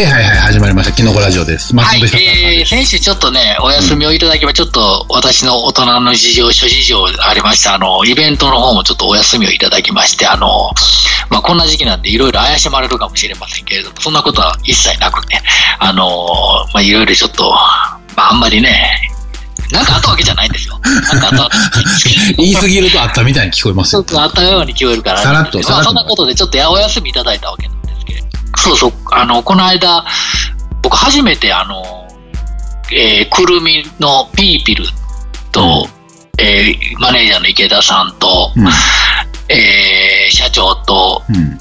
はいはいはい、始まりました。キノコラジオです。松はいえー。先週ちょっとね、お休みをいただきまちょっと私の大人の事情、諸事情ありまして、あの、イベントの方もちょっとお休みをいただきまして、あの、まあ、こんな時期なんでいろいろ怪しまれるかもしれませんけれども、そんなことは一切なくね、あの、まあ、いろいろちょっと、まあ、あんまりね、なんかあったわけじゃないんですよ。なんかあったわけじゃない。言い過ぎるとあったみたいに聞こえますよちょっ。とあったように聞こえるから、さらっとさらっとまあ、そんなことでちょっとやお休みいただいたわけなんですけれど。そうそう、あの、この間、僕初めてあの、えーくるみのピーピルと、えーマネージャーの池田さんと、うん。えー社長とうん。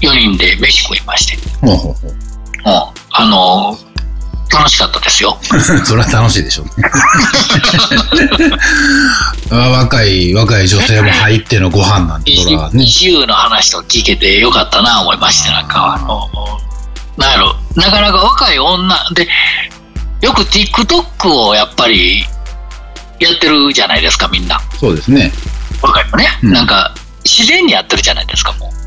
4人で飯食いまして、ほうほうほう。もう、あの、楽しかったですよ。それは楽しいでしょうね。あ若い、若い女性も入ってのご飯なんて、それはね。自由の話と聞けてよかったな思いまして、なんか、あの、なんやろ、なかなか若い女で、よく TikTok をやっぱりやってるじゃないですか、みんな。そうですね。若いのね。うんなんか、自然にやってるじゃないですか、もう。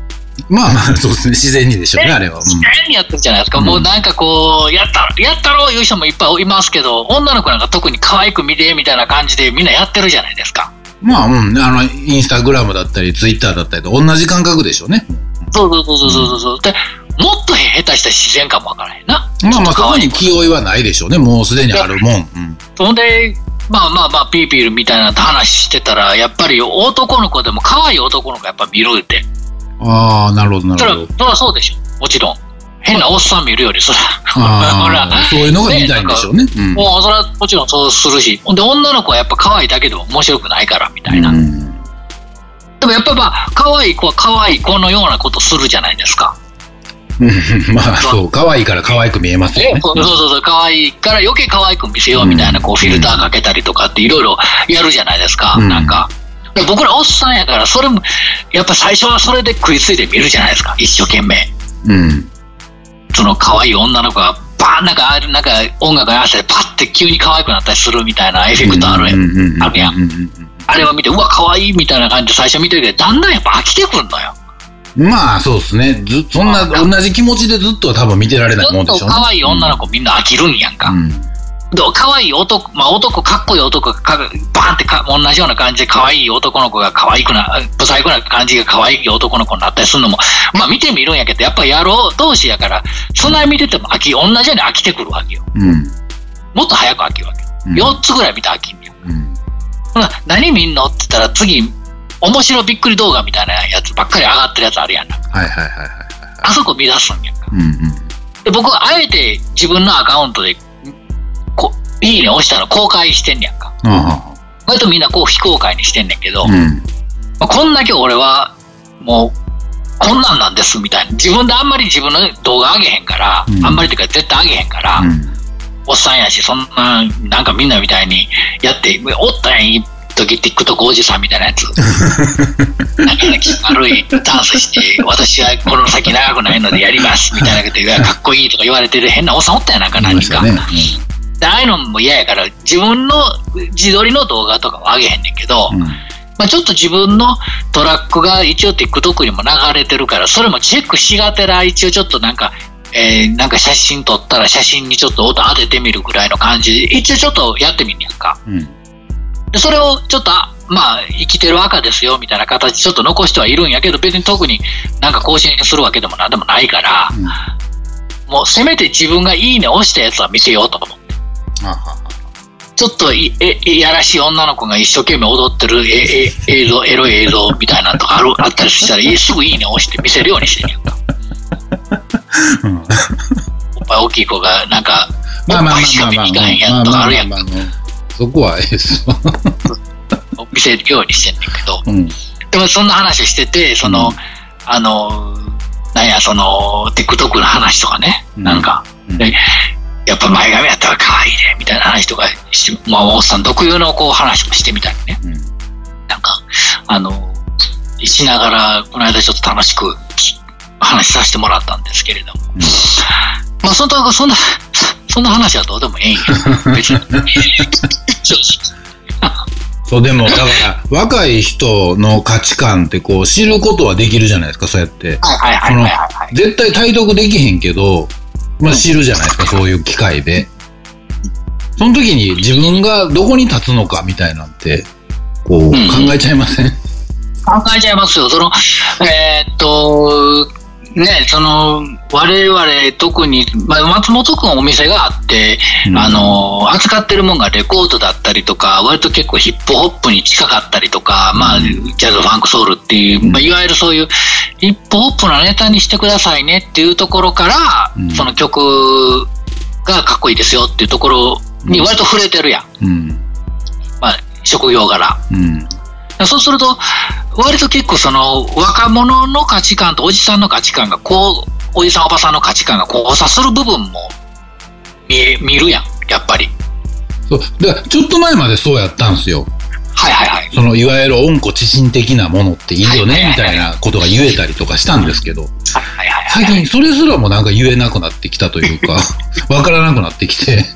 まあまあ、そうですね。自然にでしょうね、あれは。うん自然にやってるじゃないですか。うんもうなんかこう、やった、やったろういう人もいっぱいいますけど、女の子なんか特に可愛く見てみたいな感じでみんなやってるじゃないですか。まあ、うん。あの、インスタグラムだったり、ツイッターだったりと同じ感覚でしょうね。そうそうそうそうそうそう。で、もっと下手したら自然かもわからへんな。まあまあ、そこに気負いはないでしょうね。もうすでにあるもん。うん。そんで、まあまあまあ、ピーピールみたいな話してたら、やっぱり男の子でも可愛い男の子やっぱ見るって。ああ、なるほど、なるほど。そらそうでしょ。もちろん。変なおっさん見るより、そ ら。そういうのが見たいんでしょうね。うん。もう、それはもちろんそうするし。で、女の子はやっぱ可愛いだけでも面白くないから、みたいな。うんでもやっぱまあ、可愛い子は可愛い子のようなことするじゃないですか。うん まあ、そう、可愛いから可愛く見えますよね。そうそうそう、可愛いから余計可愛く見せようみたいな、こう、フィルターかけたりとかっていろいろやるじゃないですか。うんなんか。で僕らおっさんやから、それも、やっぱ最初はそれで食いついて見るじゃないですか。一生懸命。うん。その可愛い女の子が、バーンなんか、あるなんか音楽に合わせてパッて急に可愛くなったりするみたいなエフェクトあるやん。あれを見て、うわ、可愛いみたいな感じで最初見てるけど、だんだんやっぱ飽きてくるのよ。うんまあ、そうですね。ず、そんな、同じ気持ちでずっとは多分見てられないもんずっとでしょうね。可愛い女の子みんな飽きるんやんか。うん。で可愛い男、まあ男、かっこいい男がか、バーンってか同じような感じで可愛い男の子が可愛くな、不細工な感じが可愛い男の子になったりするのも、まあ見てみるんやけど、やっぱり野郎同士やから、そんなに見てても飽き、同じように飽きてくるわけよ。うん。もっと早く飽きるわけよ。うん4つぐらい見たら飽きんねよ。うん。ほな何見んのって言ったら次、面白びっくり動画みたいなやつばっかり上がってるやつあるやんな。はいはいはいはいはい。あそこ見出すんやんか。うんうん。で僕はあえて自分のアカウントで、こいいね押したら公開してんねやんか。あ割とみんなこう非公開にしてんねんけど、あ。うん。まあこんだけ俺はもうこんなんなんですみたいな自分であんまり自分の動画上げへんから、うんあんまりっていうか絶対上げへんから、うん。おっさんやしそんななんかみんなみたいにやっておったやん一時 TikTok おじさんみたいなやつ なんか悪いダンスして私はこの先長くないのでやりますみたいなことでかっこいいとか言われてる変なおっさんおったやんなんか何か、ああいうのも嫌やから自分の自撮りの動画とかは上げへんねんけど、うん。まあ、ちょっと自分のトラックが一応 TikTok にも流れてるから、それもチェックしがてら、一応ちょっとなんか、えーなんか写真撮ったら写真にちょっと音当ててみるぐらいの感じで、一応ちょっとやってみんやんか。うん。で、それをちょっと、あまあ、生きてる赤ですよ、みたいな形ちょっと残してはいるんやけど、別に特になんか更新するわけでもなんでもないから、もうせめて自分がいいね押したやつは見せようと思。ちょっといええやらしい女の子が一生懸命踊ってるええ映像、エロい映像みたいなのとかあるあったりしたら、いすぐいいね押して見せるようにしてんやんか。うんおっぱい大きい子が、なんか、おっまあまあまぱいしか見あまあまあに行かへんやまあんとかあるやんか。まあまあまあそこはええですわ。見せるようにしてんねんけど。うん。でもそんな話してて、その、うんあの、なんや、その、TikTok の話とかね、うんなんか、うんでやっぱ前髪やったら可愛いね、みたいな話とかし、まあ、おっさん特有のこう話もしてみたりね。うん。なんか、あの、しながら、この間ちょっと楽しくき話させてもらったんですけれども。うんまあ、そんな、そんな、そんな話はどうでもええんや。そう、でも、だから、若い人の価値観ってこう、知ることはできるじゃないですか、そうやって。直はいはいはいはいはい。絶対体得できへんけど、まあ知るじゃないですか、そういう機会で。その時に自分がどこに立つのかみたいなんて、こう考えちゃいません、考えちゃいますよ。その、えーっと、ね、その、我々特に、まあ、松本くんお店があって、うん。あの、扱ってるもんがレコードだったりとか、割と結構ヒップホップに近かったりとか、まあ、ジャズ、ファンク、ソウルっていう、まあ、いわゆるそういうヒップホップのネタにしてくださいねっていうところから、うん。その曲がかっこいいですよっていうところに割と触れてるやん。まあ、職業柄。うん。そうすると、割と結構その若者の価値観とおじさんの価値観がこう、おじさんおばさんの価値観が交差する部分も見え見るやん、やっぱり。そう。だちょっと前までそうやったんですよ。はいはいはい。そのいわゆる温故知新的なものっていいよねみたいなことが言えたりとかしたんですけど、はいはいはい最近それすらもなんか言えなくなってきたというか、わからなくなってきて。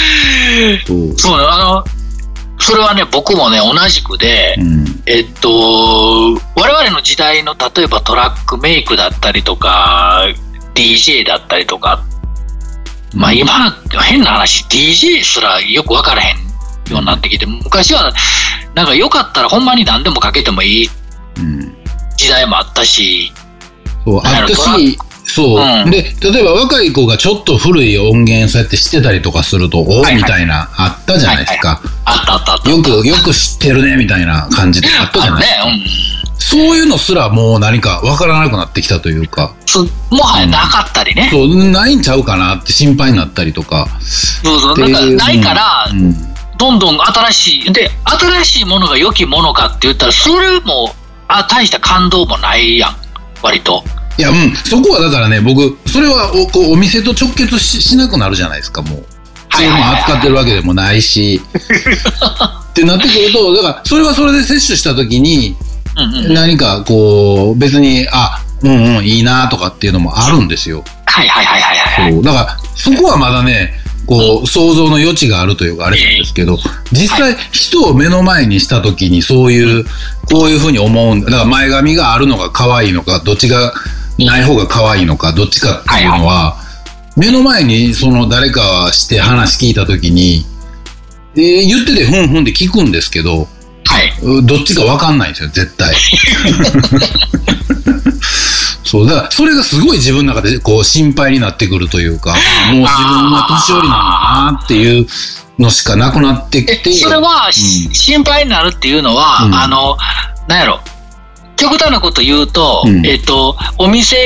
そう。そう、あの、それはね、僕もね、同じくで、うん。えっと、我々の時代の例えばトラックメイクだったりとか、DJ だったりとか、まあ今、変な話、DJ すらよく分からへんようになってきて、昔は、なんかよかったらほんまに何でもかけてもいいうん。時代もあったし、そう、あったし、そう、うんで、例えば若い子がちょっと古い音源そうやって知ってたりとかすると、おはいみたいな、あったじゃないですか。あったあったあった。よく、よく知ってるね、みたいな感じであったじゃないですか。ね、そういうのすらもう何かわからなくなってきたというか、うん。そもはやなかったりね。そう、ないんちゃうかなって心配になったりとか。そうそう。なんかないから、うん。どんどん新しい、で、新しいものが良きものかって言ったら、それも、あ、大した感動もないやん、割と。いや、うん、そこはだからね、僕、それはおこうお店と直結ししなくなるじゃないですか、もう。そういう扱ってるわけでもないし。ってなってくると、だから、それはそれで摂取したときに、うんうん。何かこう、別に、あ、うんうん、いいなとかっていうのもあるんですよ。はいはいはいはいはい。そう。だから、そこはまだね、こう、想像の余地があるというか、あれなんですけど、実際、人を目の前にしたときに、そういう、こういうふうに思うんだ。だから、前髪があるのが可愛いのか、どっちがない方が可愛いのか、どっちかっていうのは、目の前に、その、誰かして話聞いたときに、えー言ってて、ふんふんって聞くんですけど、はい。うどっちか分かんないんですよ、絶対。そう、だから、それがすごい自分の中で、こう、心配になってくるというか、もう自分は年寄りなんだなっていうのしかなくなってきて。え、それは、しうん心配になるっていうのは、うんあの、なんやろ。極端なこと言うと、うん。えっと、お店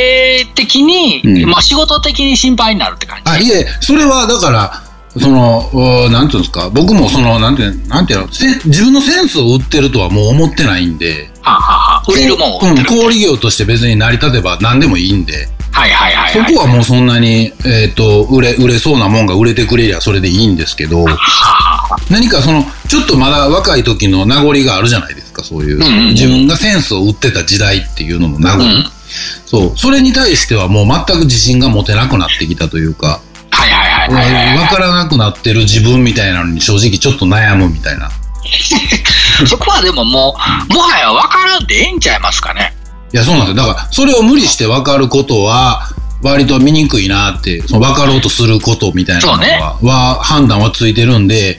的に、うん。まあ仕事的に心配になるって感じ。あ、いえ、それは、だから、その、おなんていうんですか、僕もその、なんていう、なんていうの、せ自分のセンスを売ってるとはもう思ってないんで、はあはあはあ。売れるもんを売ってる。うん、小売業として別に成り立てば何でもいいんで、はいはいはい、そはい。こはもうそんなに、えっ、と、売れ、売れそうなもんが売れてくれりゃそれでいいんですけど、はあはあ。何かその、ちょっとまだ若い時の名残があるじゃないですか、そういう。自分がセンスを売ってた時代っていうのの名残。うんそう。それに対してはもう全く自信が持てなくなってきたというか、はいはいはいはいわからなくなってる自分みたいなのに正直ちょっと悩むみたいな。そこはでももう、もはや分からんでええんちゃいますかね。いや、そうなんですよ。だから、それを無理して分かることは、割と見にくいなって、その分かろうとすることみたいなのは、ねは判断はついてるんで、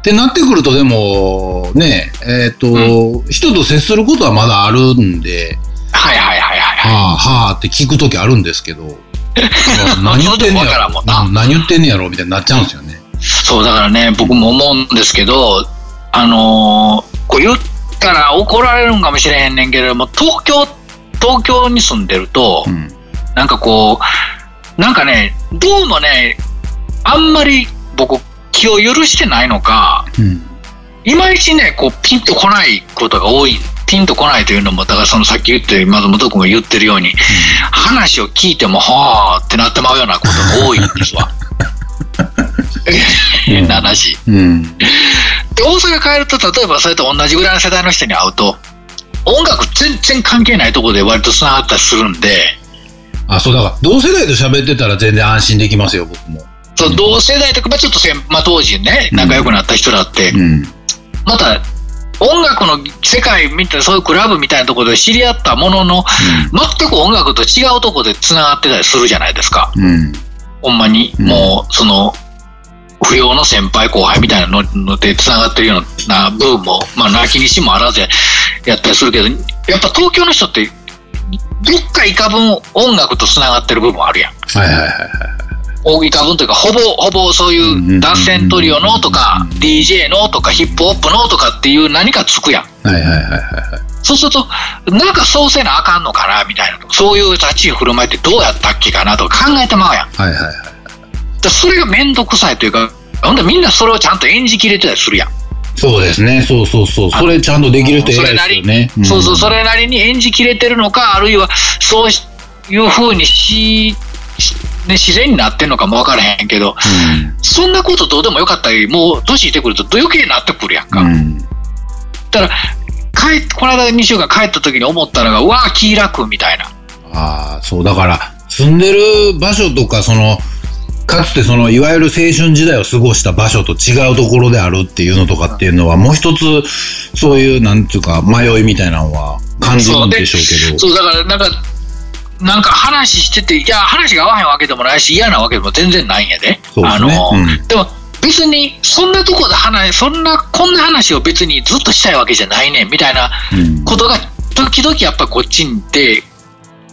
ってなってくると、でも、ね、えっ、と、人と接することはまだあるんで、はいはいはいはい。はあ、はあって聞くときあるんですけど、何言ってんねやろ何言ってんねやろみたいになっちゃうんですよね。そう、だからね、僕も思うんですけど、あのーこう言ったら怒られるんかもしれへんねんけれども、東京、東京に住んでると、うん。なんかこう、なんかね、どうもね、あんまり僕、気を許してないのか、うん。いまいちね、こう、ピンとこないことが多い。ピンとこないというのも、だからそのさっき言って、松本君が言ってるように、話を聞いても、はあってなってまうようなことが多いんですわ。変な話。うん。で、大阪帰ると、例えばそれと同じぐらいの世代の人に会うと、音楽全然関係ないところで割と繋がったりするんで、あ、そうだから、同世代と喋ってたら全然安心できますよ、僕も。同世代とか、まあ、ちょっとせん、まあ、当時ね、仲良くなった人だって、うん。また、音楽の世界みたいな、そういうクラブみたいなところで知り合ったものの、全く音楽と違うところで繋がってたりするじゃないですか。うん。ほんまに、もう、その、不良の先輩後輩みたいなのので繋がってるような部分も、まあ、泣きにしもあらずやったりするけど、やっぱ東京の人って、どっかいか分音楽と繋がってる部分あるやん。はいはいはいはい。大いか分というか、ほぼ、ほぼそういう脱線トリオのとか、DJ のとか、ヒップホップのとかっていう何かつくやん。はいはいはいはいはい。そうすると、なんかそうせなあかんのかな、みたいな。そういう立ち居振る舞いってどうやったっけかなとか考えてまうやん。はいはいはい。でそれがめんどくさいというか、ほんでみんなそれをちゃんと演じきれてたりするやん。そうですね。そうそうそう。それちゃんとできる人偉いですよね。そうそう、んそれなりに演じきれてるのか、あるいはそういうふうにし、しね、自然になってんのかもわからへんけど、そんなことどうでもよかったり、もう年いってくると余計になってくるやんか。うん。うん。だから、帰っこの間2週間帰った時に思ったのが、うわー気楽みたいな。ああ、そう、だから、住んでる場所とか、その、かつてその、いわゆる青春時代を過ごした場所と違うところであるっていうのとかっていうのは、もう一つ、そういう、なんていうか、迷いみたいなのは感じるんでしょうけど。そう、だから、なんか、なんか話してて、いや、話が合わへんわけでもないし、嫌なわけでも全然ないんやで。ですね。あの、うん。でも、別に、そんなとこで話、そんな、こんな話を別にずっとしたいわけじゃないねん、みたいなうん。ことが、時々やっぱこっちにで、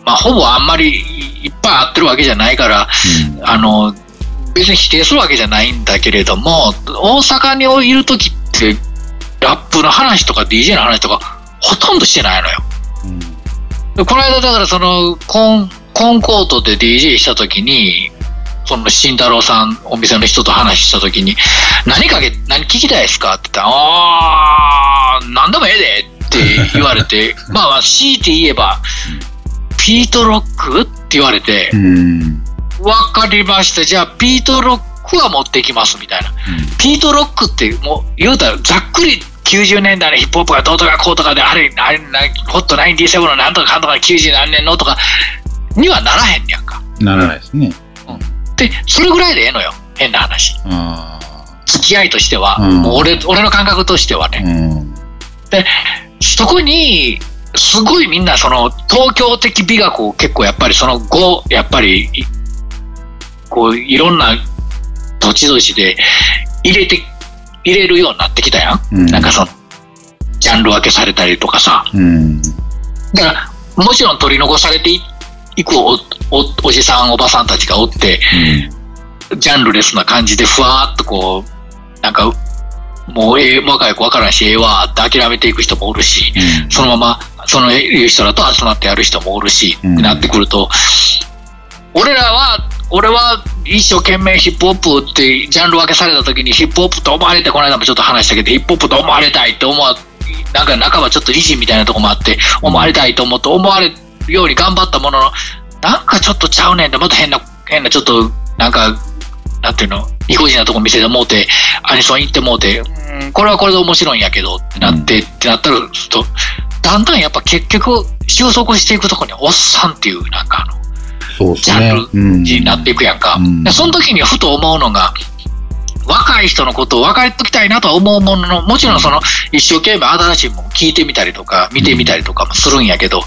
まあ、ほぼあんまりいっぱい合ってるわけじゃないから、あの、別に否定するわけじゃないんだけれども、大阪にいる時って、ラップの話とか DJ の話とか、ほとんどしてないのよ。うん。でこの間だからそのコンコンコートで DJ した時にその慎太郎さんお店の人と話した時に何かけ何聞きたいですかって言ったらあー何でもええでって言われて まあまあ強いて言えばピートロック？って言われてうん。わかりました。じゃあピートロックは持ってきますみたいな。ピートロックってもう言うたらざっくり90年代のヒップホップがどうとかこうとかであれあれなホット97のなんとかかんとか90何年のとかにはならへんねやんか。ならないですね。でそれぐらいでええのよ変な話。あ付き合いとしては、うんもう俺俺の感覚としてはあ。ね。うん。そこにすごいみんなその東京的美学を結構やっぱりその後やっぱりいこういろんな土地土地で入れて入れるようになってきたやん。うんなんかそのジャンル分けされたりとかさ。うん。だからもちろん取り残されていいくおおおじさんおばさんたちがおってジャンルレスな感じでふわーっとこうなんかもうええ若い子分からんしええわーって諦めていく人もおるし。そのまま、そのいう人らと集まってやる人もおるし、うんってなってくると、俺らは、俺は一生懸命ヒップホップってジャンル分けされた時にヒップホップと思われて、この間もちょっと話したけど、ヒップホップと思われたいって思わ、なんか半ばちょっと意地みたいなとこもあって、思われたいと思って思われるように頑張ったものの、なんかちょっとちゃうねんって、また変な、変なちょっと、なんか、なんていうの、意固地なとこ見せてもうて、アニソン行ってもうて、うんこれはこれで面白いんやけどってなって、ってなったら、ちょっと、だんだんやっぱ結局、収束していくところにおっさんっていう、なんかあの、ジャン。ねうん。になっていくやんか。うんでその時にふと思うのが、若い人のことを分かりときたいなとは思うものの、もちろんその一生懸命新しいもの聞いてみたりとか、見てみたりとかもするんやけど、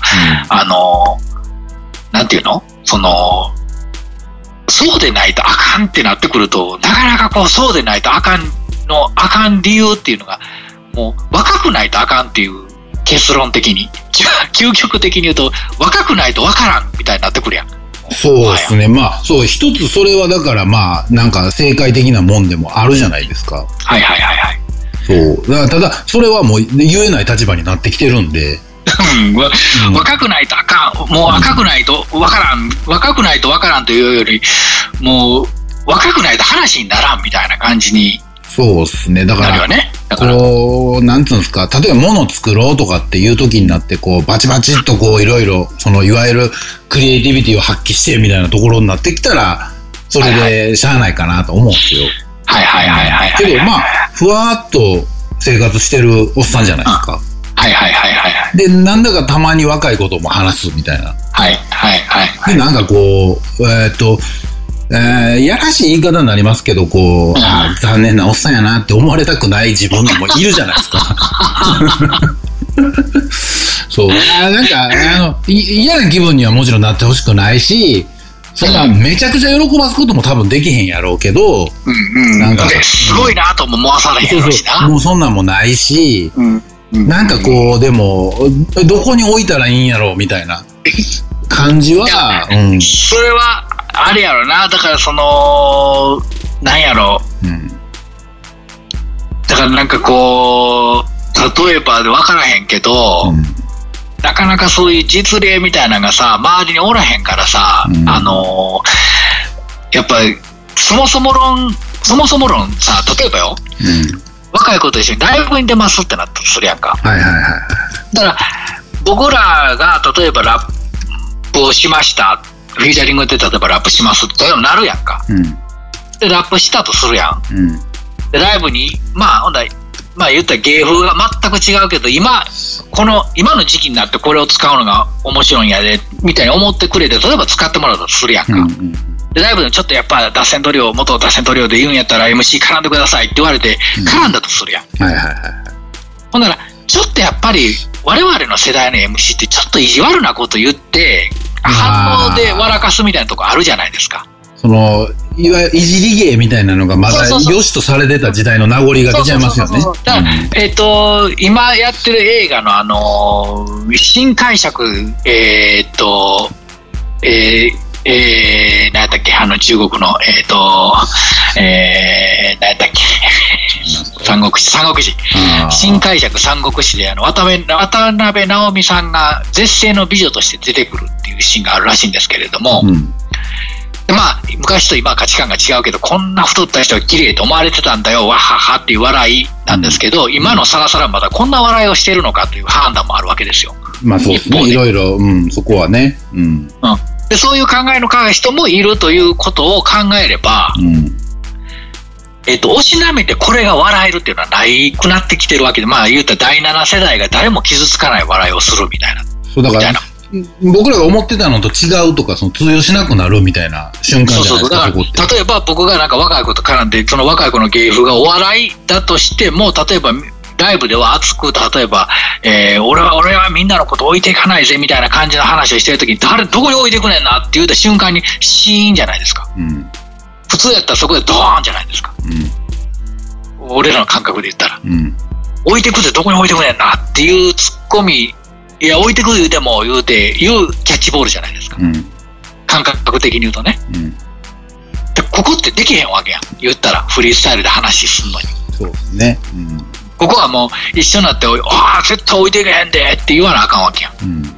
あの、なんていうの？その、そうでないとあかんってなってくると、なかなかこう、そうでないとあかんの、あかん理由っていうのが、もう若くないとあかんっていう結論的に、究極的に言うと、若くないとわからんみたいになってくるやん。そうですね。まあ、そう、一つそれはだからまあ、なんか正解的なもんでもあるじゃないですか。はいはいはいはい。そう。だただ、それはもう言えない立場になってきてるんで。うん若くないとあかん、もう若くないとわからん、若くないとわからんというより、もう若くないと話にならんみたいな感じにそうですね。だから、なるよね。こう、なんつうんですか、例えば物作ろうとかっていう時になって、こう、バチバチっとこう、いろいろ、その、いわゆるクリエイティビティを発揮してみたいなところになってきたら、それでしゃあないかなと思うんですよ。はいはいはいはいはい。けど、まあ、ふわっと生活してるおっさんじゃないですか。はいはいはいはいはい。で、なんだかたまに若いことも話すみたいな。はいはいはいはい。で、なんかこう、えーっと、えーやらしい言い方になりますけど、こう、あー残念なおっさんやなって思われたくない自分もいるじゃないですか。そう。あーなんか、あの、い嫌な気分にはもちろんなってほしくないし、そんなめちゃくちゃ喜ばすことも多分できへんやろうけど、うんうん。なんかですごいなとも思わされへんそうやろしな。そう、もうそんなんもないし、うんうんなんかこう、でも、どこに置いたらいいんやろうみたいな感じは、うん。それは、あれやろな。だからその、なんやろ。うん。だからなんかこう、例えばで分からへんけど、うんなかなかそういう実例みたいなのがさ、周りにおらへんからさ、うんあのーやっぱり、そもそも論、そもそも論さ、例えばよ、うん。若い子と一緒にライブに出ますってなったとするやんか。はいはいはい。だから、僕らが例えばラップをしました、フィーチャリングで例えばラップしますってなるやんか。うん。で、ラップしたとするやん。うん。で、ライブに、まあ、ほんだらまあ言ったら芸風が全く違うけど、今、この、今の時期になってこれを使うのが面白いんやで、みたいに思ってくれて、例えば使ってもらうとするやんか。うん。で、ライブでちょっとやっぱ脱線トリオ、元脱線トリオで言うんやったら MC 絡んでくださいって言われて、うん絡んだとするやん。はいはいはい。ほんなら、ちょっとやっぱり、我々の世代の MC ってちょっと意地悪なこと言って、反応で笑かすみたいなとこあるじゃないですか。その、いわゆるいじり芸みたいなのがまだ良しとされてた時代の名残が出ちゃいますよね。だから、えっ、と、今やってる映画のあのー新解釈、えっ、と、えー、えー、何やったっけ？あの中国の、えっ、と、えー、何やったっけ？三国志、三国志。新解釈三国志であの渡辺渡辺直美さんが絶世の美女として出てくるっていうシーンがあるらしいんですけれども、うん。でまあ昔と今は価値観が違うけどこんな太った人が綺麗と思われてたんだよわははっていう笑いなんですけど、今のさらさらまだこんな笑いをしてるのかという判断もあるわけですよ。まあそうですね。いろいろ、うん、そこはね。うん。でそういう考えの人もいるということを考えれば、うん。えっと、おしなめてこれが笑えるっていうのはないくなってきてるわけで、まあ言うたら第7世代が誰も傷つかない笑いをするみたいな。そうだから僕らが思ってたのと違うとか、その通用しなくなるみたいな瞬間そうそうそう。じゃないですか、だそこって。から、例えば僕がなんか若い子と絡んで、その若い子の芸風がお笑いだとしても、例えば、ライブでは熱く、例えば、えー俺は、俺はみんなのこと置いていかないぜ、みたいな感じの話をしてるときに、誰、どこに置いていくねんなって言った瞬間に、シーンじゃないですか。うん。普通やったらそこでドーンじゃないですか。うん。俺らの感覚で言ったら。うん。置いてくぜ、どこに置いてくねんなっていうツッコミ、いや、置いてく言うても言うて、言うキャッチボールじゃないですか。うん。感覚的に言うとね。うん。でここってできへんわけやん。言ったら、フリースタイルで話すんのに。そうですね。うん。ここはもう一緒になって、おいああ、絶対置いていけへんでって言わなあかんわけやん。うん。も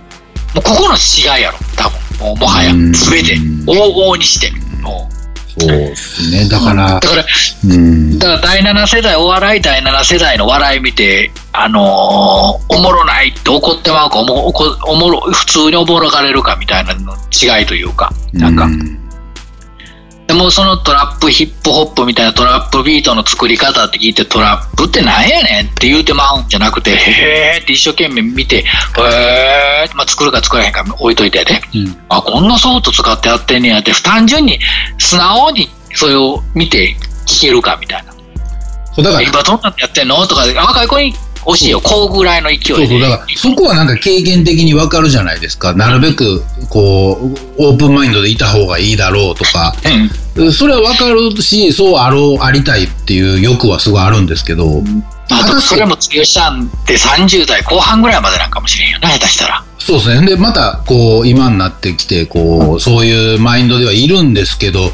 うここの違いやろ、多分。もうもはやうん、すべて、往々にして。もそうですね。だうからだ、から、うん。だから第7世代、お笑い第7世代の笑い見て、あのーおもろないって怒ってまうか、おもおもろ普通におもろがれるかみたいなの違いというか、なんか、うんでもそのトラップヒップホップみたいなトラップビートの作り方って聞いてトラップってなんやねんって言うてまうんじゃなくてへーって一生懸命見てへーって、まあ、作るか作らへんか置いといてやで、うん。あこんなソフト使ってやってんねやって単純に素直にそれを見て聞けるかみたいな。そう、だから、今どんなってやってんの？とか若い子に教えよ。こうぐらいの勢いで。そうそう、だから、そこはなんか経験的にわかるじゃないですか。なるべく、こう、オープンマインドでいた方がいいだろうとか、うんそれはわかるし、そうあろう、ありたいっていう欲はすごいあるんですけど、あとそれも強したんって30代後半ぐらいまでなんかもしれんよな下手したらそうですね。で、また、こう、今になってきて、こう、そういうマインドではいるんですけど、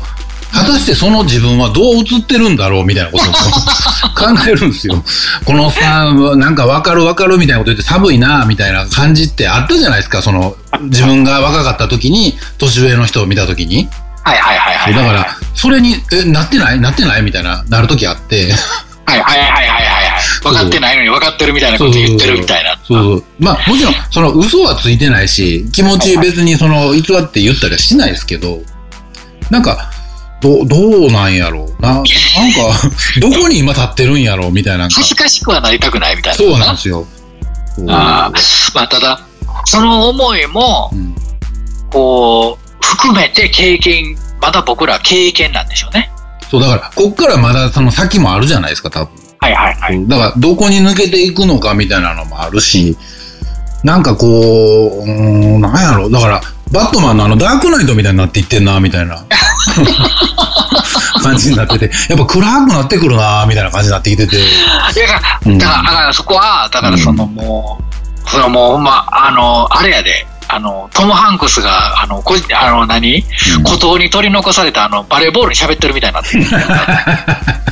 果たしてその自分はどう映ってるんだろうみたいなことを 考えるんですよ。このさ、なんかわかるわかるみたいなこと言って寒いな、みたいな感じってあったじゃないですか。その、自分が若かった時に、年上の人を見た時に。はいはいはいはい。だから、それに、え、なってない？なってない？みたいな、なる時あって。はいはいはいはいはいはい。分かってないのに分かってるみたいなこと言ってるみたいな。そう。まあ、もちろん、その、嘘はついてないし、気持ち別にその、偽って言ったりはしないですけど、なんか、どう、どうなんやろうな、なんか、どこに今立ってるんやろうみたいな。恥ずかしくはなりたくないみたいな。そうなんですよ。あー。まあただその思いもうん。こう含めて経験まだ僕らは経験なんでしょうね。そう、だから、こっからまだその先もあるじゃないですか、多分。はいはいはい。だから、どこに抜けていくのかみたいなのもあるし、なんかこう、うーん、なんやろ。う。だから、バットマンのあのダークナイトみたいになっていってんな、みたいな。感じになってて、やっぱ暗くなってくるな、みたいな感じになってきてて。いやだから、うん。だから、だからそこは、だからそのもう、それはもうほんま、あの、あれやで、あの、トム・ハンクスが、あの、こあの何、うん。孤島に取り残されたあの、バレーボールに喋ってるみたいになって。る。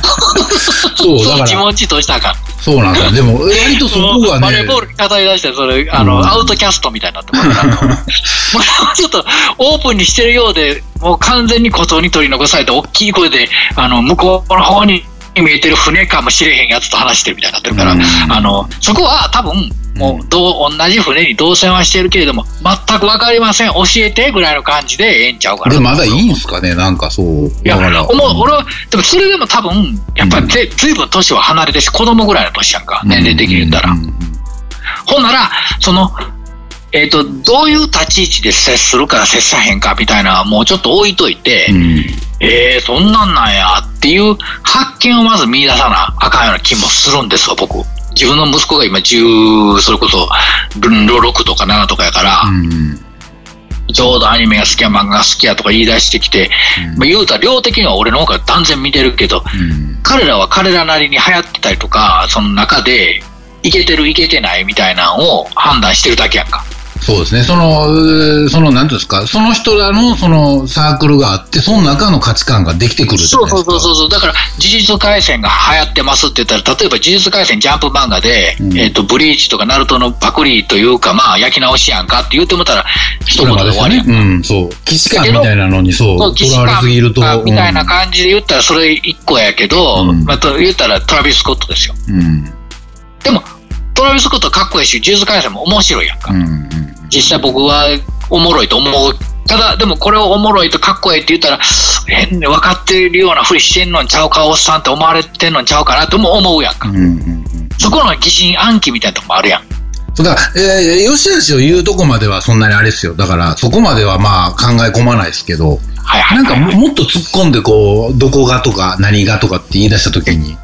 そう、だから、気持ちとしたらあかん。そうなんですよ。でも、割とそこがね。バレー、ボールに語り出して、それ、あの、うん。アウトキャストみたいになってもうちょっとオープンにしてるようで、もう完全に孤島に取り残されて、大きい声で、あの、向こうの方に見えてる船かもしれへんやつと話してるみたいになってるから、うん。あの、そこは多分、もう、どう、同じ船に同船はしてるけれども、全くわかりません、教えてぐらいの感じでええんちゃうかな。で、まだいいんすかね、なんかそう。いや、俺は、でもそれでも多分、やっぱりぜ、ずいぶん年は離れてし、子供ぐらいの年やんか、年齢的に言ったら。ほんなら、その、えっ、と、どういう立ち位置で接するか接さへんかみたいな、もうちょっと置いといて、うん。えー、そんなんなんやっていう発見をまず見出さなあかんような気もするんですよ、僕。自分の息子が今10、それこそ、6とか7とかやから、うん。ちょうどアニメが好きや漫画が好きやとか言い出してきて、まあ、言うたら量的には俺の方が断然見てるけど、うん。彼らは彼らなりに流行ってたりとか、その中で、いけてるいけてないみたいなのを判断してるだけやんか。そうですね。その、その、なんですか、その人らのそのサークルがあって、その中の価値観ができてくるそう。そうそうそう。だから、呪術廻戦が流行ってますって言ったら、例えば呪術廻戦ジャンプ漫画で、うんえっ、と、ブリーチとかナルトのパクリというか、まあ、焼き直しやんかって言ってもたら、一言で終わりやまですよね。ん。うん、そう。既視感みたいなのに、そう、とらわれすぎると。がみたいな感じで言ったら、それ一個やけど、うんまあ、と言ったらトラビス・スコットですよ。うん。うん。でも、トラビス・スコットかっこいいし、呪術廻戦も面白いやんか。うん。うん実際僕はおもろいと思う。ただ、でもこれをおもろいとかっこいいって言ったら、変に分かってるようなふりしてんのんちゃうか、おっさんって思われてんのんちゃうかなとも思うやんか。うん。うん。うん。そこの疑心暗鬼みたいなとこもあるやん。だから、えー、よしあしを言うとこまではそんなにあれですよ。だから、そこまではまあ考え込まないですけど、はいはい、はい。なんかももっと突っ込んでこう、どこがとか何がとかって言い出した時に、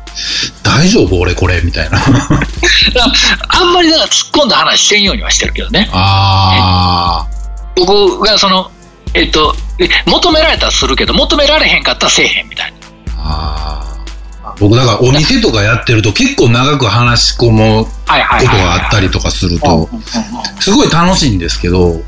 大丈夫？俺これみたいな。あんまりだから突っ込んだ話せんようにはしてるけどね。あ僕がその、えっと、え求められたらするけど、求められへんかったらせえへんみたいな。あ。ああ。僕だからお店とかやってると結構長く話し込むことがあったりとかするうんと、すごい楽しいんですけど、うんうんうん。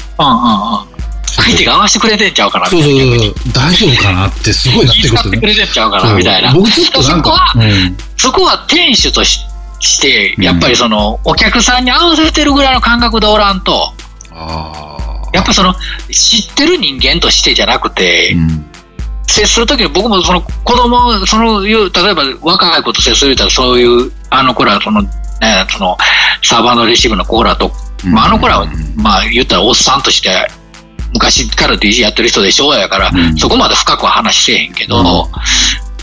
相手が合わせてくれてんちゃうかなみたそうそう。そう、大丈夫かなってすごいなって気遣ってく。れてんちゃうかなみたいな。僕ちょっとなんか、うん。そこは店主としして、うんやっぱりその、お客さんに合わせてるぐらいの感覚でおらんと、あやっぱその、知ってる人間としてじゃなくて、あ。うん。接するときに僕もその子供、その例えば若い子と接するとそういう、あの子ら、その、ね、その、サーバーのレシーブの子らと、まあ、あの子らは、まあ言ったらおっさんとして、昔から DJ やってる人でしょうやから、うん。そこまで深くは話せえへんけど、うん。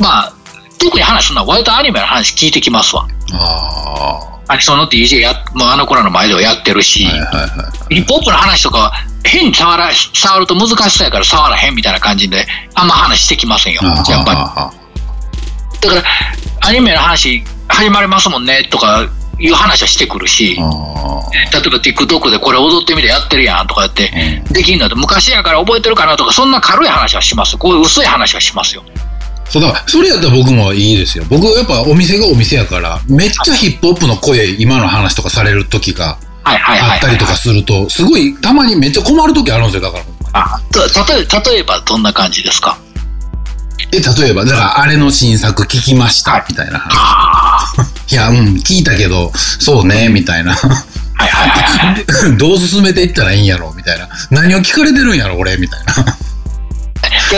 まあ、特に話すのは割とアニメの話聞いてきますわ。あアニソンの DJ や、もうあの子らの前ではやってるし。ヒップホップの話とかは変に触ら、触ると難しそうやから触らへんみたいな感じで、あんま話してきませんよ。やっぱり。ぱだから、アニメの話始まりますもん。ねとかいう話はしてくるし、あ例えば TikTok でこれ踊ってみてやってるやんとかやって、あ。できんのって昔やから覚えてるかなとか、そんな軽い話はします。こういう薄い話はしますよ。そうだから、それやったら僕もいいですよ。僕やっぱお店がお店やから、めっちゃヒップホップの声、今の話とかされる時が。あったりとかすると、すごい、たまにめっちゃ困る時あるんですよ、だから。あた例え例えばどんな感じですか？え、例えば、だから、あれの新作聞きました、みたいな話。あいや、うん、聞いたけど、そうね、みたいな。あ。はいはいはいはい。どう進めていったらいいんやろ、みたいな。何を聞かれてるんやろ、俺、みたいな。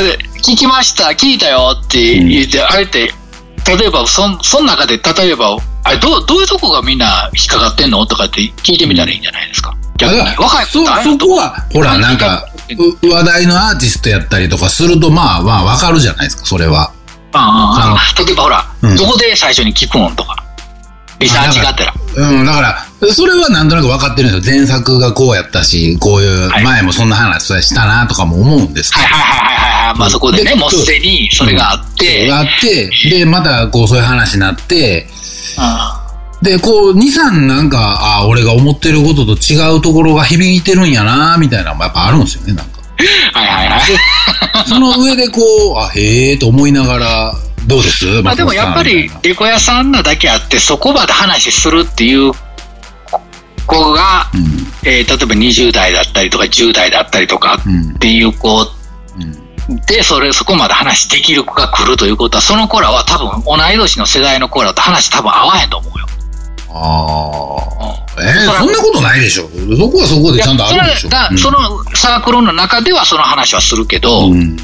で聞きました、聞いたよって言って、あれって、例えば、そん、その中で、例えば、あれ、どう、どういうとこがみんな引っかかってんの？とかって聞いてみたらいいんじゃないですか。逆に。若い子そ、そこは、ほら、なんか、う話題のアーティストやったりとかすると、まあまあ、わかるじゃないですか、それは。ああ例えばほら、うんどこで最初に聞くんとか、リサーチがあったら。うん、だから、それはなんとなく分かってるんですよ。前作がこうやったし、こういう、はい前もそんな話したなとかも思うんですけど。はいはいはいはいはい。まあそこでね、でもうすでにそれがあって、があって、で、またこうそういう話になって、うんで、こう、2、3なんか、ああ、俺が思ってることと違うところが響いてるんやなみたいなのもやっぱあるんですよね、なんか。はいはいはい。その上でこう、あ、へえと思いながら、どうです？まあでもやっぱりレコ屋さんなだけあって、そこまで話するっていう子が、うんえー例えば20代だったりとか10代だったりとかうんっていう子うんで、それ、そこまで話できる子が来るということは、その子らは多分同い年の世代の子らと話多分合わへんと思うよ。ああ。うんえー、そんなことないでしょ。そこはそこでちゃんとあるんでしょ。そのサークルの中ではその話はするけど、うん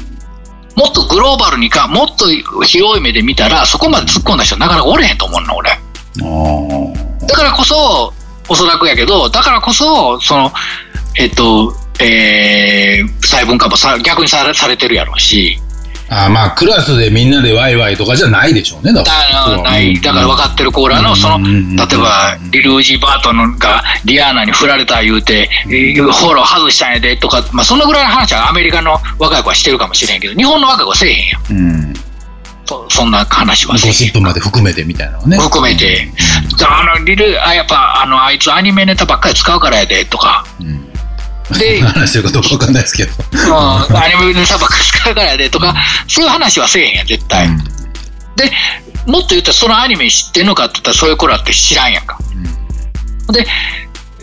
もっとグローバルにか、もっと広い目で見たら、そこまで突っ込んだ人なかなかおれへんと思うの、俺。だからこそ、おそらくやけど、だからこそ、その、えっと、えー、細分化もさ逆にされされてるやろうし、あーまあ、クラスでみんなでワイワイとかじゃないでしょうね、だから。だないだから分かってるコーラの、その、うん例えば、リルージー・バートンがリアーナに振られた言うて、えーフォロー外したんやでとか、まあ、そのぐらいの話はアメリカの若い子はしてるかもしれんけど、日本の若い子はせえへんやん。うん。そそんな話はゴシップまで含めてみたいなのね。含めて、あのリルあやっぱあのあいつアニメネタばっかり使うからやでとか、うん。で 話してるかどうかわかんないですけど。うん、アニメネタばっかり使うからやでとか、そういう話はせえへんやん、絶対。うんで、もっと言ったらそのアニメ知ってんのかって言ったらそういう子らって知らんやんか。で、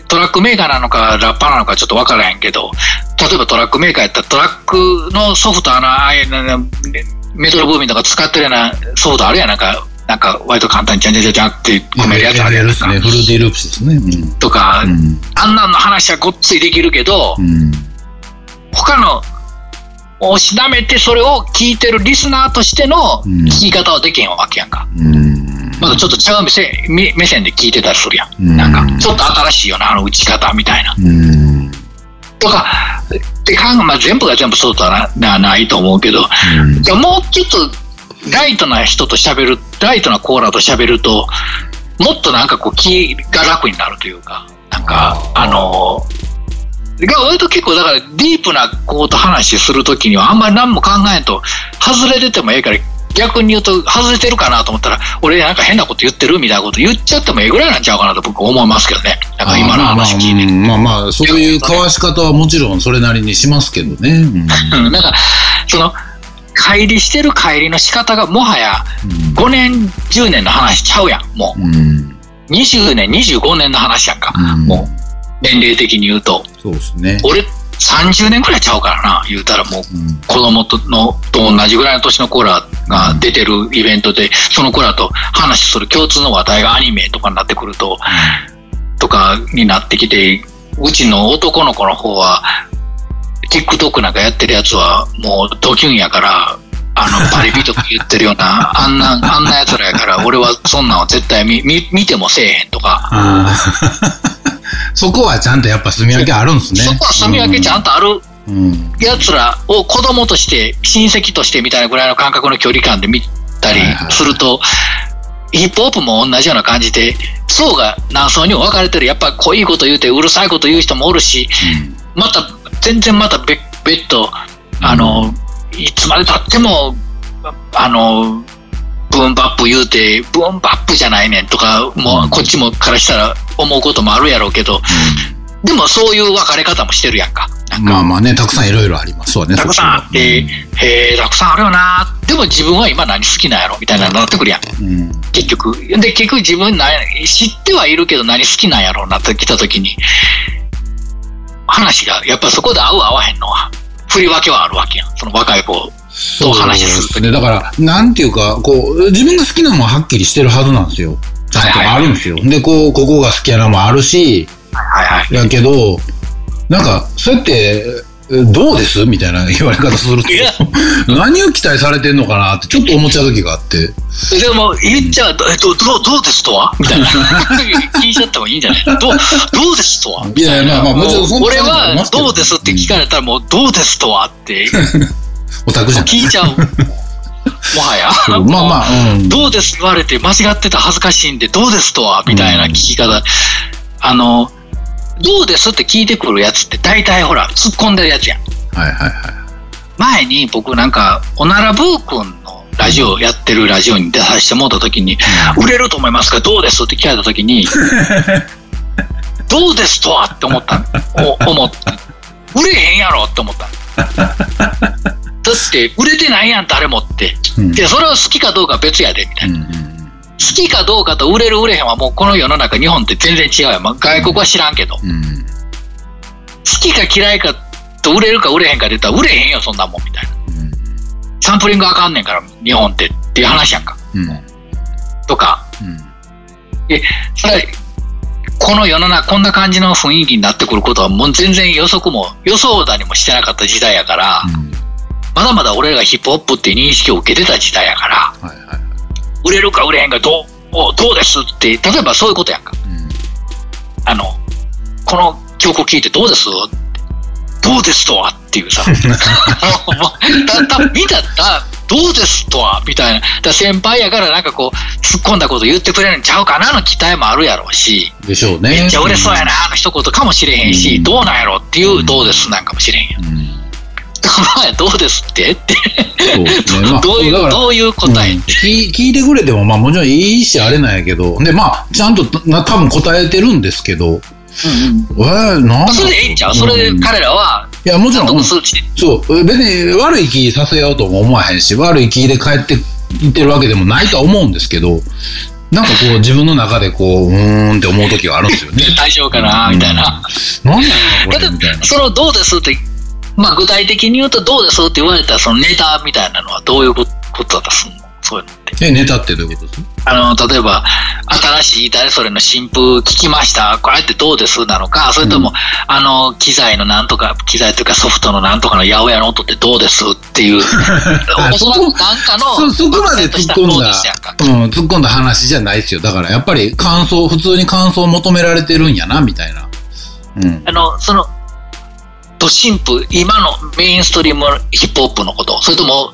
トラックメーカーなのかラッパーなのかちょっとわからへんけど、例えばトラックメーカーやったらトラックのソフトあの、ああいうメトロブーミンとか使ってるようなソフトあるやん、なんか、なんか割と簡単にちゃんちゃんちゃんちゃんって組めるやつあるやんですね。フルディループスですね。うんとか、うん。あんなの話はごっついできるけど、うん。他のをしなめてそれを聞いてるリスナーとしての聞き方はできへんわけやんか。うん。まだちょっと違う目線目線で聞いてたりするやん。うんなんか、ちょっと新しいよな、あの打ち方みたいな。とか、で考えまあ、全部が全部そうとはなないと思うけど、うんじゃもうちょっとライトな人と喋る、ライトなコーラと喋ると、もっとなんかこう気が楽になるというか、なんか、あのが割と結構だからディープな子と話するときにはあんまり何も考えんと外れててもええから逆に言うと外れてるかなと思ったら俺なんか変なこと言ってるみたいなこと言っちゃってもええぐらいなんちゃうかなと僕思いますけどねなんか今の話聞いて、まあまあ、まあまあ、そういう交わし方はもちろんそれなりにしますけどね。うん、なんかその乖離してる乖離の仕方がもはや5年10年の話ちゃうやんもう。ん。うん。う20年25年の話やんか、うん。もう。年齢的に言うと。そうですね。俺30年くらいちゃうからな言うたらもう。うん。子供とのと同じぐらいの年の子らが出てるイベントでその子らと話する共通の話題がアニメとかになってくるととかになってきてうちの男の子の方は TikTok なんかやってるやつはもうドキュンやからあの パリピとか言ってるようなあんなあんなやつらやから俺はそんなんは絶対見見見てもせえへんとか、そこはちゃんとやっぱ住み分けあるんですね。そこは住み分けちゃんとあるうん。やつらを子供として親戚としてみたいなぐらいの感覚の距離感で見たりすると、ヒップホップも同じような感じで層が何層にも分かれてる。やっぱ濃いこと言うてうるさいこと言う人もおるしまた全然また別別途あの、いつまでたってもあのブーンバップ言うてブーンバップじゃないねんとかもうこっちもからしたら思うこともあるやろうけどでもそういう分かれ方もしてるやんか。なんかまあまあね、たくさんいろいろありますわね、たくさんあって、へえ、たくさんあるよな。でも自分は今何好きなんやろ？みたいなのになってくるやん。うん。結局。で、結局自分な知ってはいるけど何好きなんやろうなってきたときに、話が、やっぱそこで合う合わへんのは、振り分けはあるわけやん。その若い子。そう話するね。だから、なんていうか、こう、自分が好きなもんははっきりしてるはずなんですよ。ちゃんとあるんですよ。で、こう、ここが好きなのもあるし、はいはい。やけど、なんか、そうやって、えどうです？みたいな言われ方するといや、何を期待されてんのかなってちょっと思っちゃう時があって。でも、言っちゃう、えどどうどうですとは？みたいな。聞いちゃってもいいんじゃない？どうどうですとは？いやいやまあまあもちろんそんな俺はどどうですって聞かれたらもうどうですとはって オタクじゃない聞いちゃう。もはや。まあまあ、うん。どうです言われて間違ってた恥ずかしいんで、どうですとは？みたいな聞き方。あの、どうですって聞いてくるやつって大体ほら、突っ込んでるやつやん。はいはいはい。前に僕なんか、おならブー君のラジオやってるラジオに出させてもらった時に、売れると思いますか？どうですって聞かれた時に、どうですとはって思った思って。売れへんやろって思ったの だって、売れてないやん、誰もって。うんで、それを好きかどうかは別やで、みたいな。好きかどうかと売れる売れへんはもうこの世の中、日本って全然違うやん。まあ、外国は知らんけど。好うん。きか嫌いかと売れるか売れへんかで言ったら売れへんよ、そんなもん、みたいな。うん。サンプリングあかんねんから、日本ってっていう話やんか。うん。とか、うん。それこの世の中、こんな感じの雰囲気になってくることは、もう全然予測も、予想だにもしてなかった時代やから、うん。まだまだ俺らがヒップホップっていう認識を受けてた時代やから、はいはい売れるか売れへんかどう、おどうですって、例えばそういうことやんか。うんあの、この曲聴いてどうです？どうですとはっていうさ、もうたた見たら、どうですとはみたいな。先輩やからなんかこう、突っ込んだこと言ってくれるんちゃうかなの期待もあるやろうし、でしょうねめっちゃ売れそうやな、あの一言かもしれへんし、うんどうなんやろっていうどうですなんかもしれへんやん。うんお前どうですって？って、そうですね。まあどういう、どういう答え、うん。聞聞いてくれても、まあもちろんいいし、あれなんやけど、で、まあ、ちゃんとな多分答えてるんですけど、えー、なんまあだそれでいいんちゃう？それでうん。彼らは、いや、もちろん、そう、別に悪い気させようとも思わへんし、悪い気で帰っていってるわけでもないとは思うんですけど、なんかこう、自分の中でこう、うーんって思う時があるんですよね。大丈夫かな？みたいな。なんなんやろ、これ。そのどうですって、まあ具体的に言うとどうですって言われたらそのネタみたいなのはどういうことだったすんの？そういうのって。え、ネタってどういうことです？あの、例えば、新しい誰それの新風聞きました。これってどうですなのか、それとも、うんあの、機材のなんとか、機材というかソフトのなんとかの八百屋の音ってどうですっていう、そらくなんかの、そ、そこまで突っ込んだうん、突っ込んだ話じゃないですよ。だからやっぱり感想、普通に感想を求められてるんやな、みたいな。うん。あの、その、ドシンプ、今のメインストリームヒップホップのこと、それとも、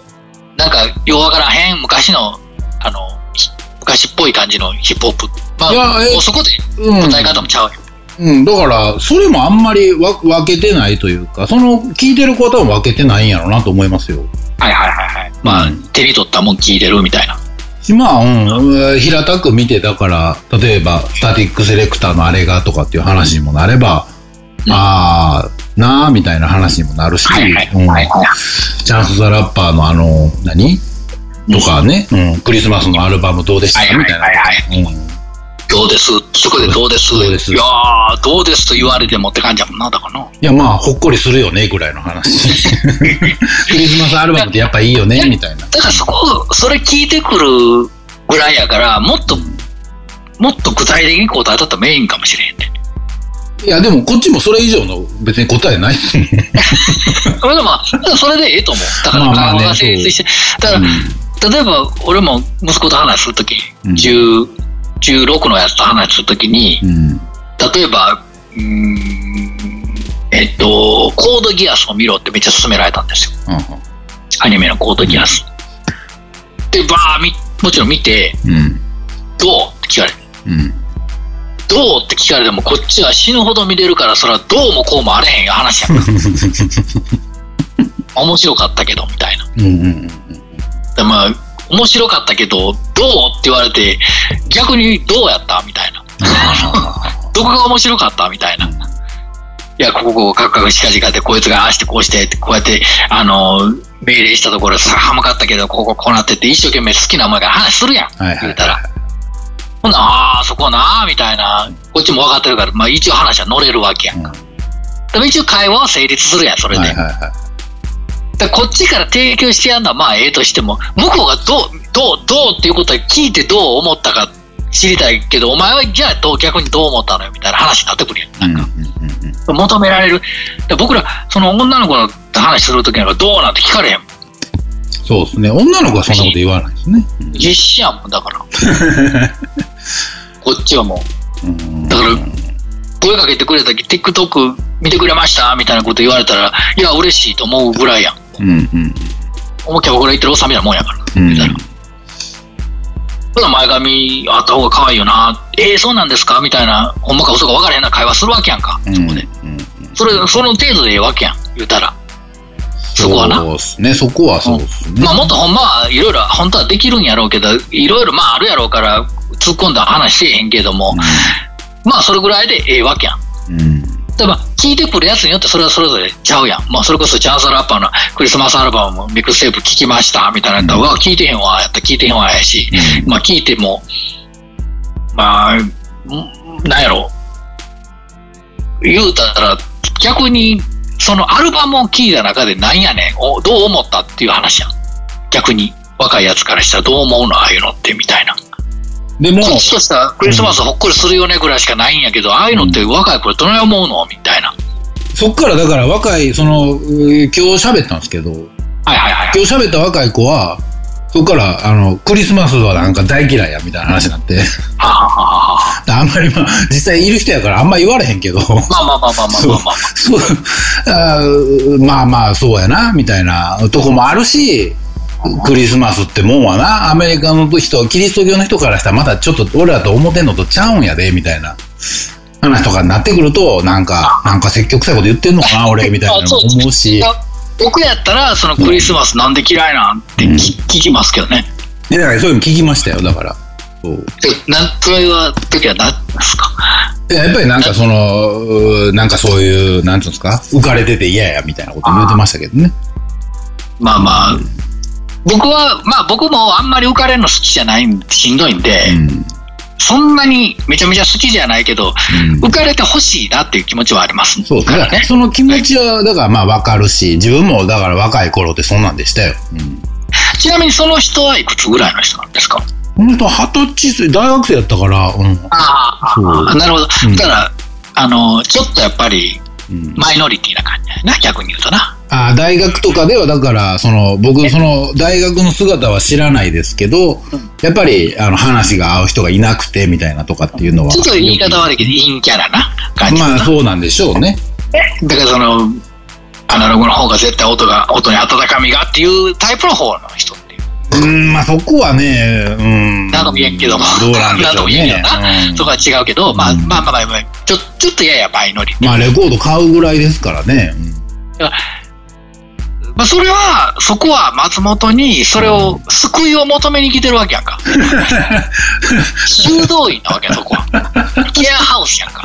なんか、ようわからへん、昔の、あの、ひ昔っぽい感じのヒップホップ。まあ、もうそこでうん答え方もちゃうよ。うん、だから、それもあんまりわ分けてないというか、その、聞いてることは分けてないんやろうなと思いますよ。はいはいはいはい。まあ、うん手に取ったもん聞いてるみたいな。しまあ、うん、平たく見て、だから、例えば、スタティックセレクターのあれがとかっていう話にもなれば、うんああ、なあ、みたいな話にもなるし、はいはいうんはいはい。チャンス・ザ・ラッパーのあの、何？とかね、うん、クリスマスのアルバムどうでしたはいはいみたいな。はいはい。うんどうです？そこでどうです？どうです？いやー、どうです？と言われてもって感じやもんな、だからな。いや、まあ、ほっこりするよね、ぐらいの話。クリスマスアルバムってやっぱいいよね、みたいな。だからそこ、それ聞いてくるぐらいやから、もっと、もっと具体的に答えたったらメインかもしれへんね。いや、でも、こっちもそれ以上の別に答えないっすね。それでまあ、それでええと思う。だからが成立して。だから、例えば、俺も息子と話するとき、うん10 16のやつと話するときに、うん。例えば、うーん、えっと、コードギアスを見ろってめっちゃ勧められたんですよ。アニメのコードギアス。で、バーみ、もちろん見て、うん。どう？って聞かれて。うん。どうって聞かれても、こっちは死ぬほど見てるから、それはどうもこうもあれへんよ話やんか。面白かったけど、みたいな。うん。うん。でまあ、面白かったけど、どうって言われて、逆にどうやった？みたいな。どこが面白かった？みたいな。いや、ここ、ここ、カクカクしかじかで、こいつがああしてこうしてこうやって、あの、命令したところさ、はまかったけど、こここうなってって、一生懸命好きな思いから話するやん。はいはい言うたら。ほんなら、ああ、そこな、みたいな。こっちも分かってるから、まあ一応話は乗れるわけやんか。でも一応会話は成立するやん、それで。はいはいはい。こっちから提供してやるのはまあええとしても、向こうがどう、どう、どうっていうことは聞いてどう思ったか知りたいけど、お前はじゃあどう逆にどう思ったのよみたいな話になってくるやん。なんか、求められる。で僕ら、その女の子の話するときなんかどうなんて聞かれへん。そうですね。女の子はそんなこと言わないですね。必死やもん、だから。こっちはもう。うんだから、声かけてくれた時、TikTok 見てくれましたみたいなこと言われたら、いや、嬉しいと思うぐらいやん。うんうん思いっきり僕ら言ってるおっさんみたいなもんやから。うん言うたら。ほな前髪あった方が可愛いよな。えー、そうなんですか？みたいな、ほんまか嘘か分からへんな会話するわけやんか。うんそこで。うんそれ、その程度でええわけやん。言うたら。そこはな。そうですね。そこはそうですね。まあもっとほんまはいろいろ本当はできるんやろうけど、いろいろまああるやろうから突っ込んだ話せえへんけども、まあそれぐらいでええわけやん。うん。例えば、いてくるやつによってそれはそれぞれちゃうやん。まあ、それこそチャンスラッパーのクリスマスアルバムもミックステープ聞きましたみたいなやったら、うわ、聞いてへんわ、やったら聞いてへんわやし、まあ、聞いても、まあ、んなんやろ。言うたら、逆に、そのアルバムを聞いた中でなんやねん、おどう思ったっていう話やん。逆に、若いやつからしたらどう思うのああいうのってみたいな。でも、こっちとしたらクリスマスほっこりするよねぐらいしかないんやけど、ああいうのって若い頃どない思うのみたいな。そっからだから若い、その、今日喋ったんですけど、はいはいはい。今日喋った若い子は、そこから、あの、クリスマスはなんか大嫌いやみたいな話になって。あんまりまあ、実際いる人やからあんま言われへんけど、まあまあまあまあまあまあまあ。そうあーまあまあ、そうやな、みたいなとこもあるし、クリスマスってもんはな、アメリカの人、キリスト教の人からしたらまたちょっと俺らと思ってんのとちゃうんやで、みたいな話とかになってくると、なんか、なんか積極臭いこと言ってんのかな、俺、みたいな思うし。僕やったら、そのクリスマスなんで嫌いなんって聞,、うん聞きますけどね。で、だからそういうの聞きましたよ、だから。そうでなんそれは、時は何ですか？いややっぱりなんかその、なんかそういう、なんつうんですか、浮かれてて嫌や、みたいなこと言ってましたけどね。まあまあ、僕は、まあ僕もあんまり浮かれるの好きじゃないんしんどいんで、うん。そんなにめちゃめちゃ好きじゃないけど、うん浮かれてほしいなっていう気持ちはあります。そうですね。その気持ちは、だからまあわかるし、自分もだから若い頃ってそんなんでしたよ。うん。ちなみにその人はいくつぐらいの人なんですか？この人二十歳歳、大学生やったから、うん。ああ、なるほど。うんだから、あの、ちょっとやっぱりうん、マイノリティな感じだよな、逆に言うとな。あ大学とかではだからその僕その大学の姿は知らないですけどやっぱりあの話が合う人がいなくてみたいなとかっていうのはちょっと言い方悪いけど、陰キャラな感じ。まあそうなんでしょうねだからその、アナログの方が絶対音が、音に温かみがっていうタイプの方の人っていう。うんまあそこはねうんとも言えんけどもどうなんでしょうねそこは違うけど、まあうんまあまあまあまあ、ちょちょっとややマイノリティ。まあレコード買うぐらいですからね、まあそれは、そこは松本にそれを、救いを求めに来てるわけやんか。修道院なわけや、そこは。ケアハウスやんか。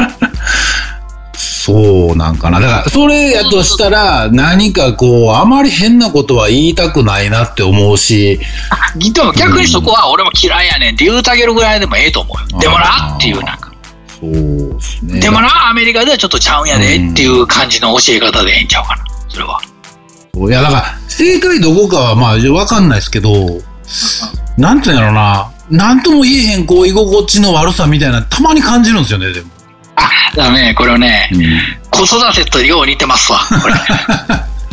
そうなんかなだからそれやとしたら何かこうあまり変なことは言いたくないなって思うしでも逆にそこは俺も嫌いやねんって言うてあげるぐらいでもええと思うよ。でもなっていうなんか。そうですねでもな、アメリカではちょっとちゃうんやでっていう感じの教え方でええんちゃうかな。それは。いや、だから、正解どこかはまあ、わかんないですけど、なんていうんやろな、なんとも言えへん、こう、居心地の悪さみたいな、たまに感じるんですよね、でも。あ、だね、これをね、子育てとよう似てますわ、これ。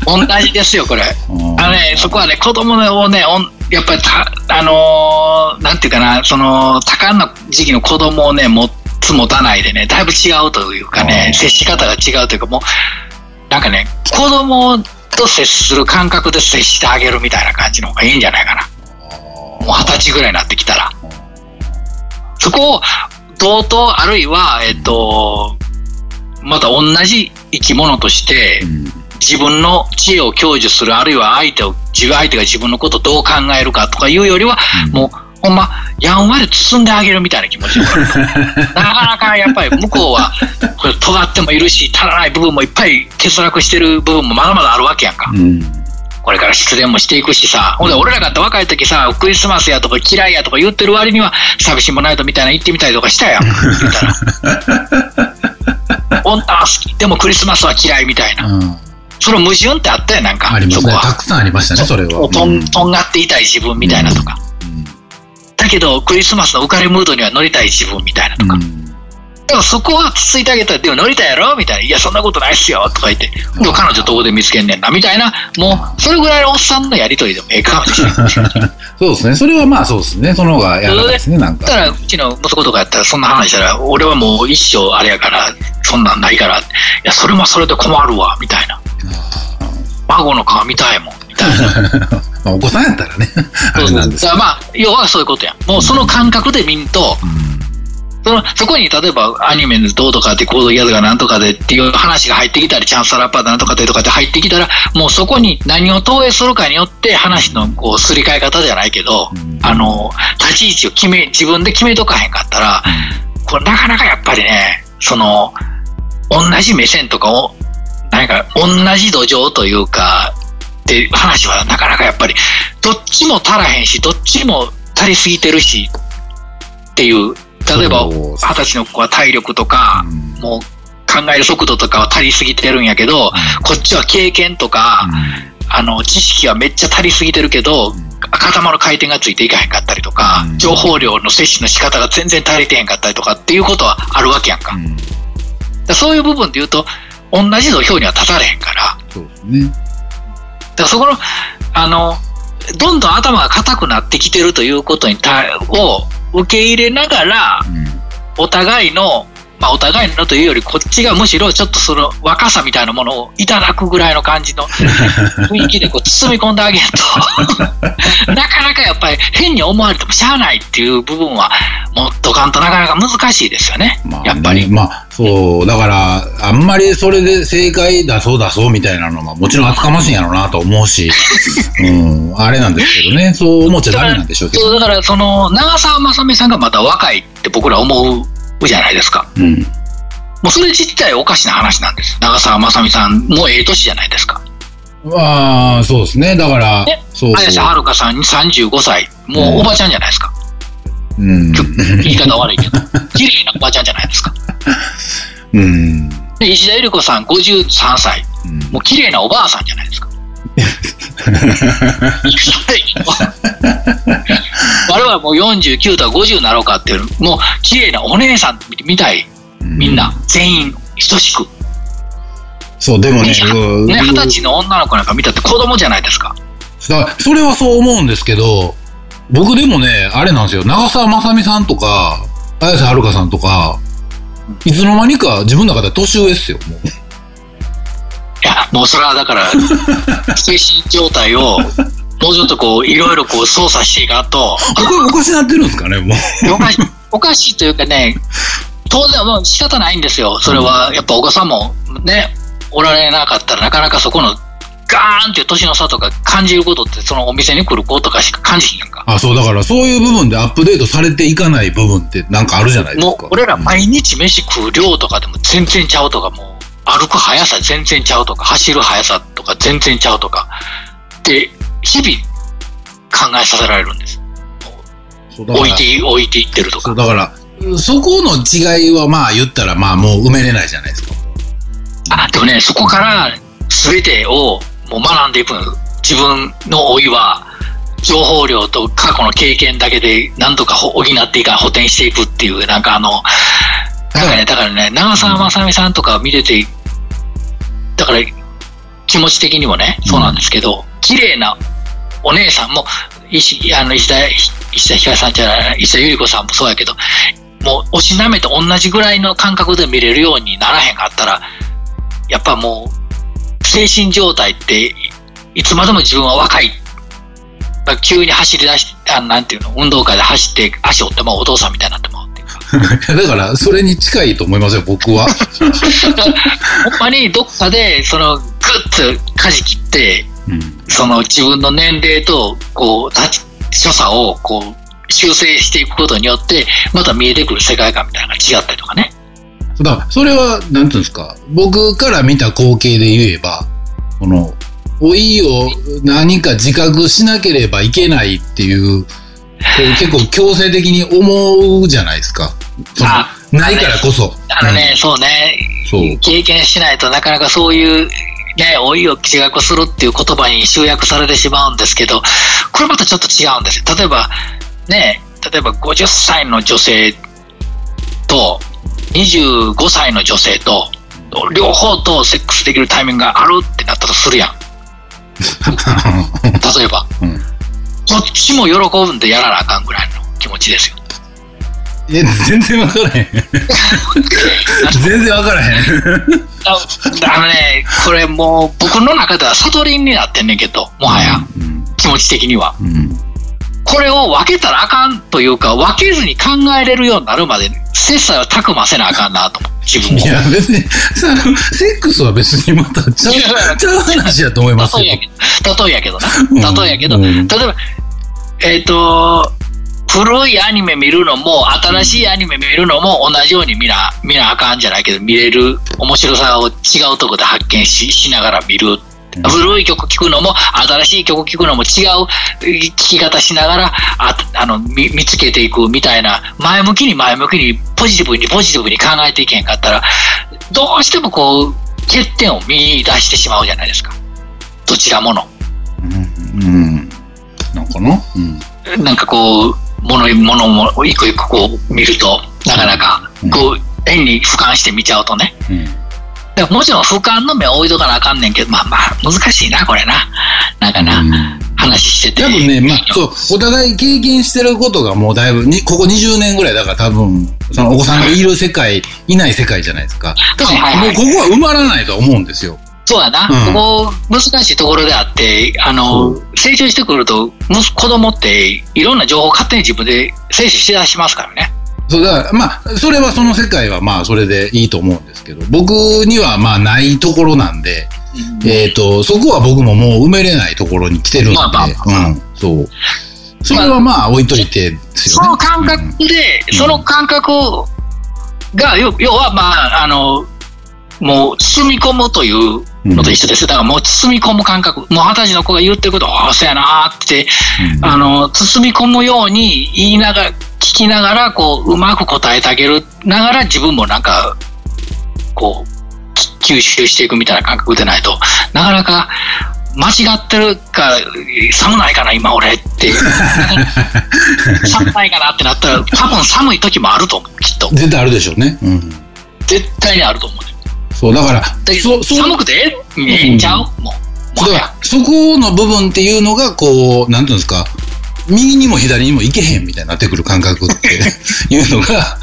同じですよ、これ。うんあのね、そこはね、子供をね、おんやっぱりた、あのーなんていうかな、その、多感な時期の子供をね、持つ持たないでね、だいぶ違うというかね、接し方が違うというか、もう、なんかね、子供と接する感覚で接してあげるみたいな感じの方がいいんじゃないかな。もう二十歳ぐらいになってきたら。そこを、同等、あるいは、えっと、また同じ生き物として、うん。自分の知恵を享受する、あるいは相手を、自分相手が自分のことをどう考えるかとかいうよりは、もう、ほんま、やんわり包んであげるみたいな気持ち。に なかなかやっぱり向こうは、これ尖ってもいるし、足らない部分もいっぱい欠落してる部分もまだまだあるわけやんか。うんこれから失恋もしていくしさ、ほんで俺らがって若い時さ、クリスマスやとか嫌いやとか言ってる割には、寂しもないとみたいな言ってみたりとかしたやん。言ったら。女は好き、でもクリスマスは嫌いみたいな。うんその矛盾ってあったよ、なんか。ありますね。そこはたくさんありましたね、それは。とんとんがっていたい自分みたいなとか。だけど、クリスマスの浮かれムードには乗りたい自分みたいなとか。うんでもそこはつついてあげたら、でも乗りたいやろ？みたいな。いや、そんなことないっすよとか言って。でも彼女どこで見つけんねんなみたいな。もう、それぐらいのおっさんのやりとりでもええかもしれない。そうですね。それはまあそうですね。その方がやらないですね、なんか。だから、うちの息子とかやったら、そんな話したら、俺はもう一生あれやから、そんなんないから、いや、それもそれで困るわ、みたいな。孫の顔見たいもん、みたいな。まあお子さんやったらね、あれなんですだからまあ、要はそういうことやん。もうその感覚で見んと、そのそこに例えばアニメでどうとかってコードギャズがなんとかでっていう話が入ってきたり、チャンスラッパーだなんとかでとかって入ってきたら、もうそこに何を投影するかによって話のこうすり替え方じゃないけど、うん。あの、立ち位置を決め、自分で決めとかへんかったら、これなかなかやっぱりね、その、同同じ目線とかを、なんか同じ土壌というか、っていう話はなかなかやっぱり、どっちも足らへんし、どっちも足りすぎてるし、っていう、例えば、二十歳の子は体力とか、うん。もう考える速度とかは足りすぎてるんやけど、こっちは経験とか、あの、知識はめっちゃ足りすぎてるけど、頭の回転がついていかへんかったりとか、うん。情報量の摂取の仕方が全然足りてへんかったりとかっていうことはあるわけやんか。うん。だそういう部分で言うと、同じ土俵には立たれへんから、そうですね。だからそこの、あの、どんどん頭が硬くなってきてるということに対を受け入れながら、うん。お互いの、まあお互いのというより、こっちがむしろちょっとその若さみたいなものをいただくぐらいの感じの 雰囲気でこう包み込んであげると、なかなかやっぱり変に思われてもしゃあないっていう部分は、もっとかんとなかなか難しいですよね。まあねやっぱり。まあ、そう、だから、あんまりそれで正解出そう出そうみたいなのは、もちろん厚かましいんやろうなと思うし、うん、あれなんですけどね、そう思っちゃダメなんでしょうけど。だから、その、長澤まさみさんがまだ若いって僕ら思うじゃないですか。うん。もうそれ自体おかしな話なんです。長澤まさみさんもええ年じゃないですか。まあ、そうですね。だからね、そう。綾瀬はるかさんに35歳。もうおばちゃんじゃないですか。うん。言い方悪いけど。綺麗なおばちゃんじゃないですか。うん。で、石田ゆり子さん53歳。うんもう綺麗なおばあさんじゃないですか。我々もう49とか50になろうかっていう、もう綺麗なお姉さんみたい。みんな、全員、等しく。そう、でもね、二十歳の女の子なんか見たって子供じゃないですか。だからそれはそう思うんですけど、僕でもね、あれなんですよ、長澤まさみさんとか、綾瀬はるかさんとか、いつの間にか自分の中では年上っすよ、もう。いや、もうそれはだから、精神状態を、もうちょっとこう、いろいろこう操作していかんと、これおかしなってるんですかね、もう。おかしい、おかしいというかね、当然もう仕方ないんですよ。それは、やっぱお子さんもね、おられなかったらなかなかそこのガーンって年の差とか感じることって、そのお店に来る子とかしか感じひんやんか。あ、そう、だからそういう部分でアップデートされていかない部分ってなんかあるじゃないですか。もう俺ら毎日飯食う量とかでも全然ちゃうとか、もう歩く速さ全然ちゃうとか、走る速さとか全然ちゃうとか、で、日々考えさせられるんです。置いてい、置いていってるとか。だから、そこの違いはまあ言ったらまあもう埋めれないじゃないですか。あ、でもね、そこから全てをもう学んでいくの。自分の老いは、情報量と過去の経験だけでなんとか補っていか補填していくっていう、なんかあの、なんかね、だからね、長澤まさみさんとか見てて、だから気持ち的にもね、そうなんですけど、綺麗なお姉さんも、石あの石田石田ひかりさんじゃない、石田ゆり子さんもそうやけど、もうおしなめと同じぐらいの感覚で見れるようにならへんかったら、やっぱもう、精神状態って、いつまでも自分は若い。まあ急に走り出しあなんていうの、運動会で走って足折ってもお父さんみたいにな。だからそれに近いと思いますよ、僕は。ほんまにどっかで、その、ぐっと舵切って、うんその自分の年齢と、こう、所作を、こう、修正していくことによって、また見えてくる世界観みたいなのが違ったりとかね。だからそれは、なんていうんですか、僕から見た光景で言えば、この、老いを何か自覚しなければいけないっていう結構強制的に思うじゃないですか。ないからこそ。あのね、そうね、そう。経験しないとなかなかそういう、ね、老いを自覚するっていう言葉に集約されてしまうんですけど、これまたちょっと違うんですよ。例えば、ね、例えば50歳の女性と25歳の女性と、両方とセックスできるタイミングがあるってなったとするやん。例えば。うんどっちも喜ぶんでやらなあかんぐらいの気持ちですよ。いや、全然わからへん。全然わからへん。ああのね、これもう僕の中では悟りになってんねんけど、もはや、うん。気持ち的には。うん。これを分けたらあかんというか、分けずに考えれるようになるまで、切磋を琢磨せなあかんなと。自分を。いや、別に、さセックスは別にまたちゃうちゃう話やと思いますよ例え。やけど、例えやけど。例えやけど、うん例えば、えっ、と、古いアニメ見るのも、新しいアニメ見るのも同じように見な、見なあかんじゃないけど、見れる面白さを違うところで発見ししながら見る。古い曲聴くのも、新しい曲聴くのも違う聴き方しながら、ああの見見つけていくみたいな、前向きに前向きに、ポジティブにポジティブに考えていけへんかったら、どうしてもこう、欠点を見出してしまうじゃないですか。どちらもの。うん。うん。なんかなうん。なんかこう、もの、ものも一個一個こう見ると、なかなか、こう、変に俯瞰して見ちゃうとね。うん。だからもちろん俯瞰の目を置いとかなあかんねんけど、まあまあ、難しいな、これな。なんかな、うん話してて。多分ね、まあ、そう、お互い経験してることがもうだいぶ、にここ20年ぐらいだから多分、そのお子さんがいる世界、いない世界じゃないですか。だかはいはいはいらもうここは埋まらないと思うんですよ。そうやな、うん。ここ難しいところであって、あの、成長してくると、むす子供っていろんな情報を勝手に自分で摂取しだしますからね。そう、だから、まあ、それはその世界はまあ、それでいいと思うんですけど、僕にはまあ、ないところなんで、えっ、と、そこは僕ももう埋めれないところに来てるんで、まあまあまあ。うん、そう。それはまあ、置いといてね。その感覚で、うん。その感覚が、要要は、まあ、あの、もう包み込むというのと一緒です。だからもう包み込む感覚。もう二十歳の子が言ってること、ああ、そうやなーって、うんあの、包み込むように言いながら、聞きながら、こう、うまく答えてあげるながら、自分もなんか、こう、き吸収していくみたいな感覚でないと、なかなか、間違ってるか、寒ないかな、今俺って。寒ないかなってなったら、多分寒い時もあると思う、きっと。絶対あるでしょうね。うん。絶対にあると思うね。そう、だから、そ、う、寒くて？ええええんちゃう？もう。もはやだからそこの部分っていうのが、こう、なんていうんですか、右にも左にも行けへんみたいになってくる感覚って いうのが、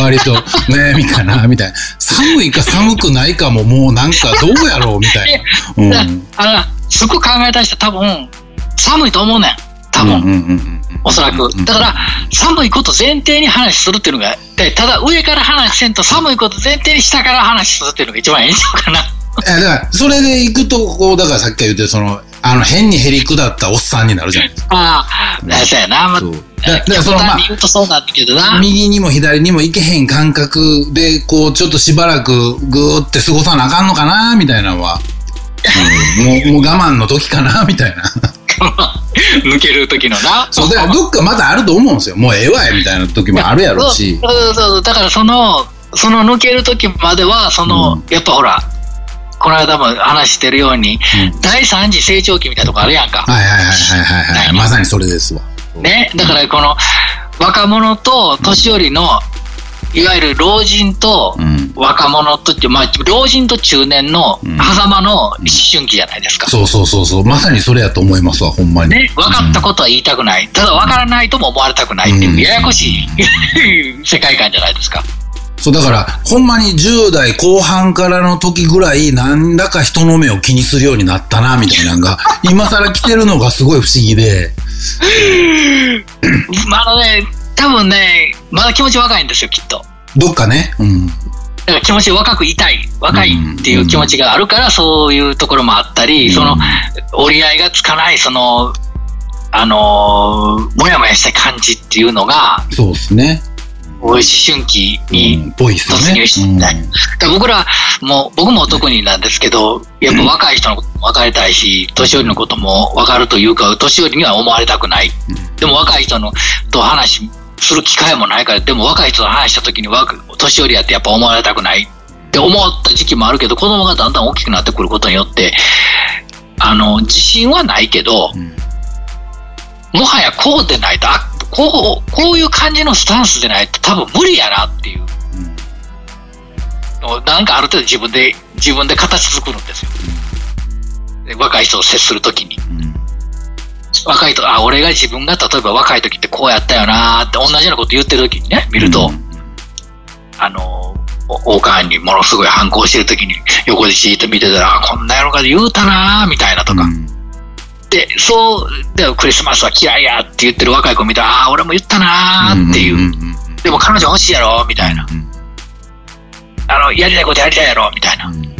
割と悩みかな、みたいな。寒いか寒くないかももうなんかどうやろうみたいな。うん。だあの、すっごい考えた人多分、寒いと思うねん。多分。うんうんうんうんおそらく。だから、寒いこと前提に話するっていうのが、でただ上から話せんと寒いこと前提に下から話するっていうのが一番いいんちゃうかな。いやだから、それで行くと、こう、だからさっき言って、その、あの、変にへりくだったおっさんになるじゃないですか。ああ、そうやな。まあ。だだからその、まあ。右にも左にも行けへん感覚で、こう、ちょっとしばらくぐーって過ごさなあかんのかな、みたいなのは、うん、もう、もう我慢の時かな、みたいな。抜ける時のな。そう、だからどっかまだあると思うんですよ。もうええわい、みたいな時もあるやろうし。そうそうそうだからそのその抜ける時まではその、うんやっぱほらこの間も話してるように、うん第三次成長期みたいなとこあるやんか、はいはいはいはいはいはい。まさにそれですわ。ねだからこの若者と年寄りのいわゆる老人とうん。若者とって、まあ、老人と中年のうん狭間の思春期じゃないですか。そうそうそうそう。まさにそれやと思いますわ、ほんまに。ね、分かったことは言いたくない。ただ分からないとも思われたくないっていう、うんややこしい 世界観じゃないですか。そう、だから、ほんまに10代後半からの時ぐらい、なんだか人の目を気にするようになったな、みたいなのが、今更来てるのがすごい不思議で。まだね、多分ね、まだ気持ち若いんですよ、きっと。どっかね。うん。だから気持ち若くいたい、若いっていう気持ちがあるから、そういうところもあったり、その折り合いがつかない、その、あのーもやもやした感じっていうのが、そうですね。思春期うに。突入してないだから僕らも、僕も特になんですけど、やっぱ若い人のことも分かりたいし、年寄りのことも分かるというか、年寄りには思われたくない。でも若い人のと話する機会もないから、でも若い人と話した時に若年寄りやってやっぱ思われたくないって思った時期もあるけど、子供がだんだん大きくなってくることによって、あの、自信はないけど、うんもはやこうでないと、こう、こういう感じのスタンスでないと多分無理やなっていう。なんかある程度自分で、自分で形作るんですよ。で若い人と接するときに。うん若い人、あ、俺が自分が例えば若い時ってこうやったよなーって同じようなこと言ってる時にね、見ると、あの、お王冠にものすごい反抗してる時に横でじーっと見てたら、あこんな野郎が言うたなーみたいなとか。うんで、そう、でクリスマスは嫌いやって言ってる若い子見たら、あ俺も言ったなーっていう。んんんでも彼女欲しいやろみたいな。うんあの、やりたいことやりたいやろみたいな。うん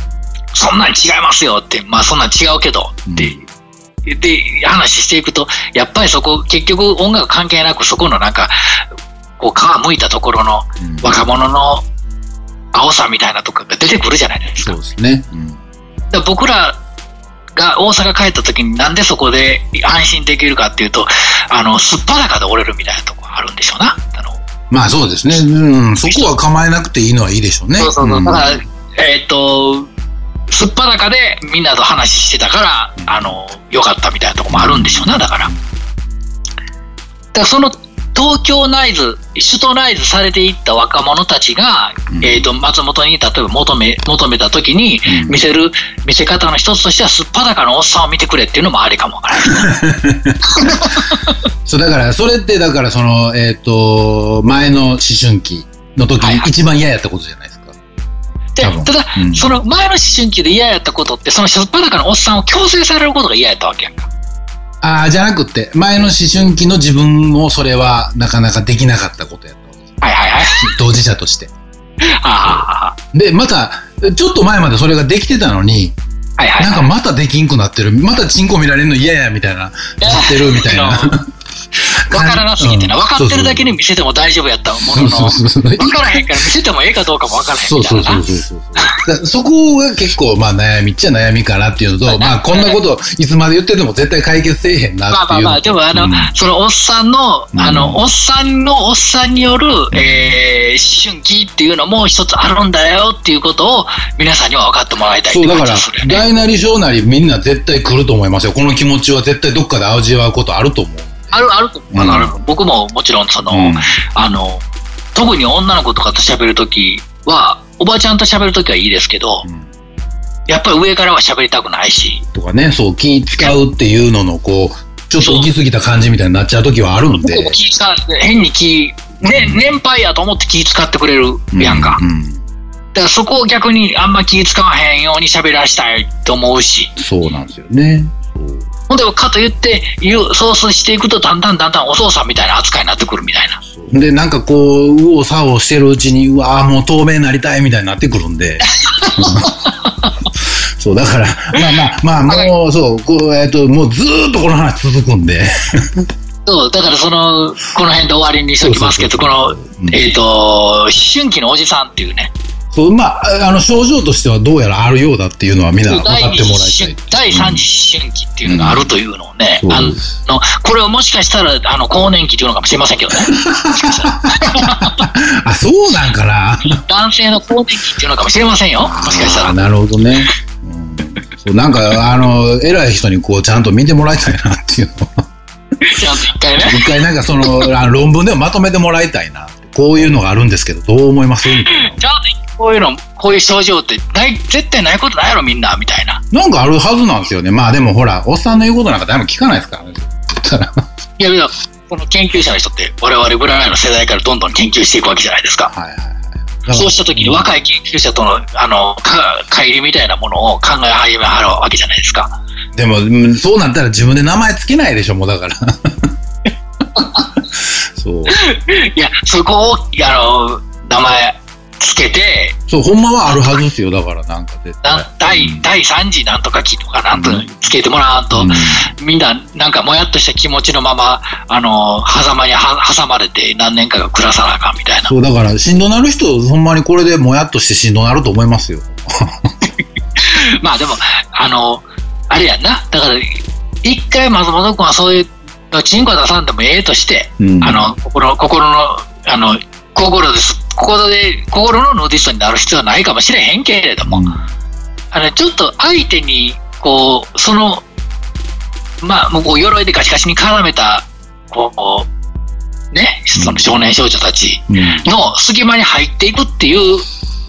そんなん違いますよって、まあそんなん違うけどってで、話していくと、やっぱりそこ、結局音楽関係なく、そこのなんか、こう、皮むいたところのうん若者の青さみたいなとこが出てくるじゃないですか。そうですね。うんだ僕らが大阪帰った時になんでそこで安心できるかっていうと、あの、すっぱだかで折れるみたいなとこあるんでしょうな。あの、まあそうですね。うん。そこは構えなくていいのはいいでしょうね。そうそうそう。んだから、えーっと、すっぱだかでみんなと話してたから、あの、良かったみたいなとこもあるんでしょうな、だから。だからその東京ナイズ、首都ナイズされていった若者たちが、うんえーっと、松本に例えば求め、求めた時にうん見せる、見せ方の一つとしては、すっぱだかのおっさんを見てくれっていうのもありかもわからない。そう、だから、それって、だから、その、えっ、と、前の思春期の時に一番嫌やったことじゃないですか。でただ、うんその前の思春期で嫌やったことって、そのしょっぱだかのおっさんを強制されることが嫌やったわけやんか。ああ、じゃなくって、前の思春期の自分もそれはなかなかできなかったことやった。はいはいはい。当事者として。あで、また、ちょっと前までそれができてたのに、あ、はいはいはい。なんかまたできんくなってる。またチンコ見られるの嫌や、みたいな。なってるみたいな。わからなすぎてな、うん分かってるだけに見せても大丈夫やったものの、そうそうそうそう。分からへんから見せてもええかどうかも分からへんみたいうなな。そうそうそう。そこが結構まあ悩みっちゃ悩みかなっていうのと、まあこんなこといつまで言ってても絶対解決せえへんなっていう。まあまあまあ、でもあの、うんそのおっさんの、あの、うんおっさんのおっさんによる、えー、思春期っていうのも一つあるんだよっていうことを皆さんには分かってもらいたいそうだから。大なり小なりみんな絶対来ると思いますよ。この気持ちは絶対どっかで味わうことあると思う。あるあると。思う、うん。ある。僕ももちろんその、うん。あの、特に女の子とかと喋るときは、おばちゃんと喋るときはいいですけど、うん。やっぱり上からは喋りたくないし、とかね、そう気使うっていうののこう、ちょっと行き過ぎた感じみたいになっちゃう時はあるんで。気使変に気、ね、年配やと思って気使ってくれるやんか。うん。うんだからそこを逆にあんま気使わへんように喋らしたいと思うし。そうなんですよね。ほんで、かと言って、言う、していくと、だんだんだんだんお父さんみたいな扱いになってくるみたいな。で、なんかこう、右往左往してるうちに、うわーもう透明になりたいみたいになってくるんで。そう、だから、まあまあまあ、もう、そう、こう、えっ、と、もうずーっとこの話続くんで。そう、だからその、この辺で終わりにしときますけど、この、うんえっ、と、思春期のおじさんっていうね、そう、まあ、あの、症状としてはどうやらあるようだっていうのはみんな分か第ってもらいたい。第三次思春期っていうのがあるというのをね、うんあのこれをもしかしたらあの更年期っていうのかもしれませんけどね、あ、そうなんかな。男性の更年期っていうのかもしれませんよ、もしかしたら。なるほどね。うんそうなんか、あの、偉い人にこう、ちゃんと見てもらいたいなっていうのは。ちゃんと一回ね。一回なんかその、論文でもまとめてもらいたいな。こういうのがあるんですけど、どう思います？みたいちゃんとこういうの、こういう症状ってない絶対ないことないやろ、みんな、みたいな。な。なんかあるはずなんですよね。まあでもほら、おっさんの言うことなんか誰も聞かないですからね。いやいや、この研究者の人って、我々ブラナイの世代からどんどん研究していくわけじゃないですか。はいはいそうした時に若い研究者との、あの、か、乖離みたいなものを考え始めはるわけじゃないですか。でも、うんそうなったら自分で名前つけないでしょ、もうだから。そう。いや、そこを、あの、名前つけて、そう、ほんまはあるはずですよ、だからなんか絶対な第、第3次なんとか期とかなんとうんつけてもらわんと、うんみんな、なんかもやっとした気持ちのまま、あの、狭間には挟まれて何年かが暮らさなあかんみたいな。そう、だから、しんどなる人、ほんまにこれでもやっとしてしんどなると思いますよ。まあでも、あの、あれやんな。だから、一回松本君はそういう、チンコ出さんでもええとして、うんあの、心、心の、あの、心です。心で、心のヌーディストになる必要はないかもしれへんけれども、うん。あの、ちょっと相手に、こう、その、まあ、もう鎧でガチガチに固めた、こう、ね、その少年少女たちうん。の隙間に入っていくっていう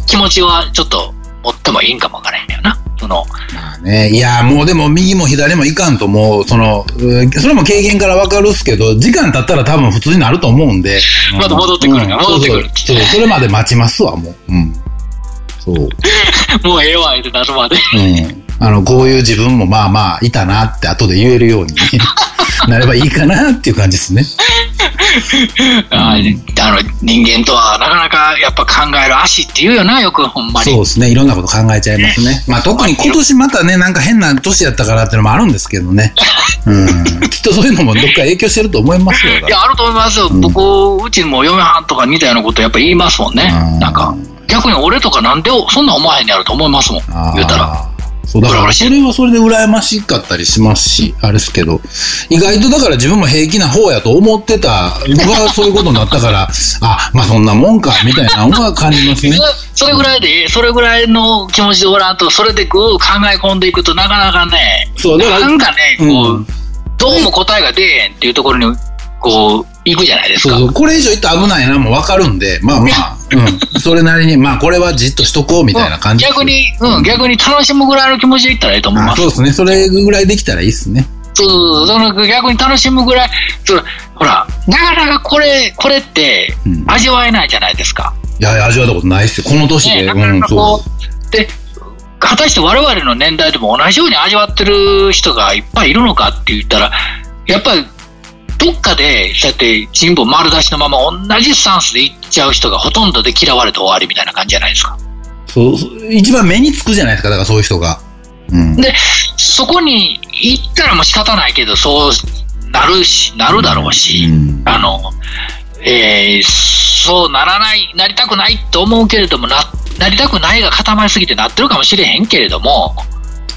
気持ちはちょっと持ってもいいんかもわからへんよな。その、まあね、いや、もうでも右も左もいかんともう、その、うんそれも経験からわかるっすけど、時間経ったら多分普通になると思うんで。また戻ってくるからうん戻ってくるそうそうそう、それまで待ちますわ、もう。うん。そう。もうええわ、ってなるまで。うん。あの、こういう自分もまあまあ、いたなって後で言えるように なればいいかなっていう感じですね。ああの人間とはなかなかやっぱ考える足って言うよな、よくほんまに。そうですね。いろんなこと考えちゃいますね。まあ特に今年またね、なんか変な年やったからっていうのもあるんですけどね。うん。きっとそういうのもどっか影響してると思いますよ。いや、あると思いますよ。うん僕、うちも嫁はんとか似たようなことやっぱ言いますもんねうん。なんか、逆に俺とかなんでそんなん思わへんねやろと思いますもん。言うたら。そう、だからそれはそれで羨ましかったりしますし、あれですけど、意外とだから自分も平気な方やと思ってた、がそういうことになったから、あ、まあそんなもんか、みたいなのは感じますね。それぐらいで、それぐらいの気持ちでおらんと、それでこう考え込んでいくとなかなかね、そう、だから、なんかね、こう、うん。どうも答えが出えへんっていうところに、こう、行くじゃないですか。そうそう、これ以上言ったら危ないなもわかるんで、まあまあ、うん、それなりに、まあこれはじっとしとこうみたいな感じです逆に、うん、逆に楽しむぐらいの気持ちでいったらいいと思います。あそうですね。それぐらいできたらいいっすね。そうそうそうその逆に楽しむぐらい、そのほら、なかなかこれ、これってうん味わえないじゃないですか。いや、味わったことないっすよ。この年ね、で。なかう、なんかこ。う、で、果たして我々の年代でも同じように味わってる人がいっぱいいるのかって言ったら、やっぱり、どっかで、そうやって人望丸出しのまま同じスタンスでいっちゃう人がほとんどで嫌われて終わりみたいな感じじゃないですか。そうそう一番目につくじゃないですか、だからそういう人が。うん。で、そこに行ったらもう仕方ないけど、そうなるし、なるだろうし、うんあの、えーそうならない、なりたくないと思うけれども、な、なりたくないが固まりすぎてなってるかもしれへんけれども、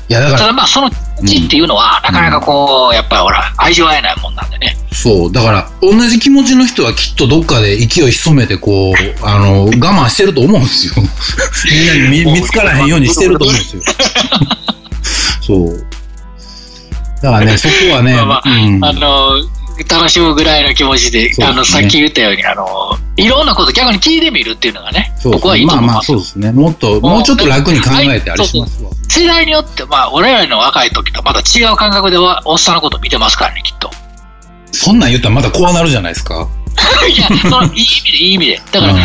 いや、だから、ただまあその地っていうのは、なかなかこう、やっぱりほら、味わえないもんなんでね。そう。だから、同じ気持ちの人はきっとどっかで勢い潜めて、こう、あの、我慢してると思うんですよ。みんなに見見つからへんようにしてると思うんですよ。そう。だからね、そこはね、まあまあうんあの、楽しむぐらいの気持ちで、ですねあの、さっき言ったように、あの、いろんなこと逆に聞いてみるっていうのがね、そうです僕はいいとまあまあ、思います。そうですね。もっと、もうちょっと楽に考えてあれしますわ。世代によって、まあ、俺らの若い時とまた違う感覚でおおっさんのこと見てますからね、きっと。そんなん言ったらまた怖なるじゃないですか。いや、その、いい意味で、いい意味で。だから、うん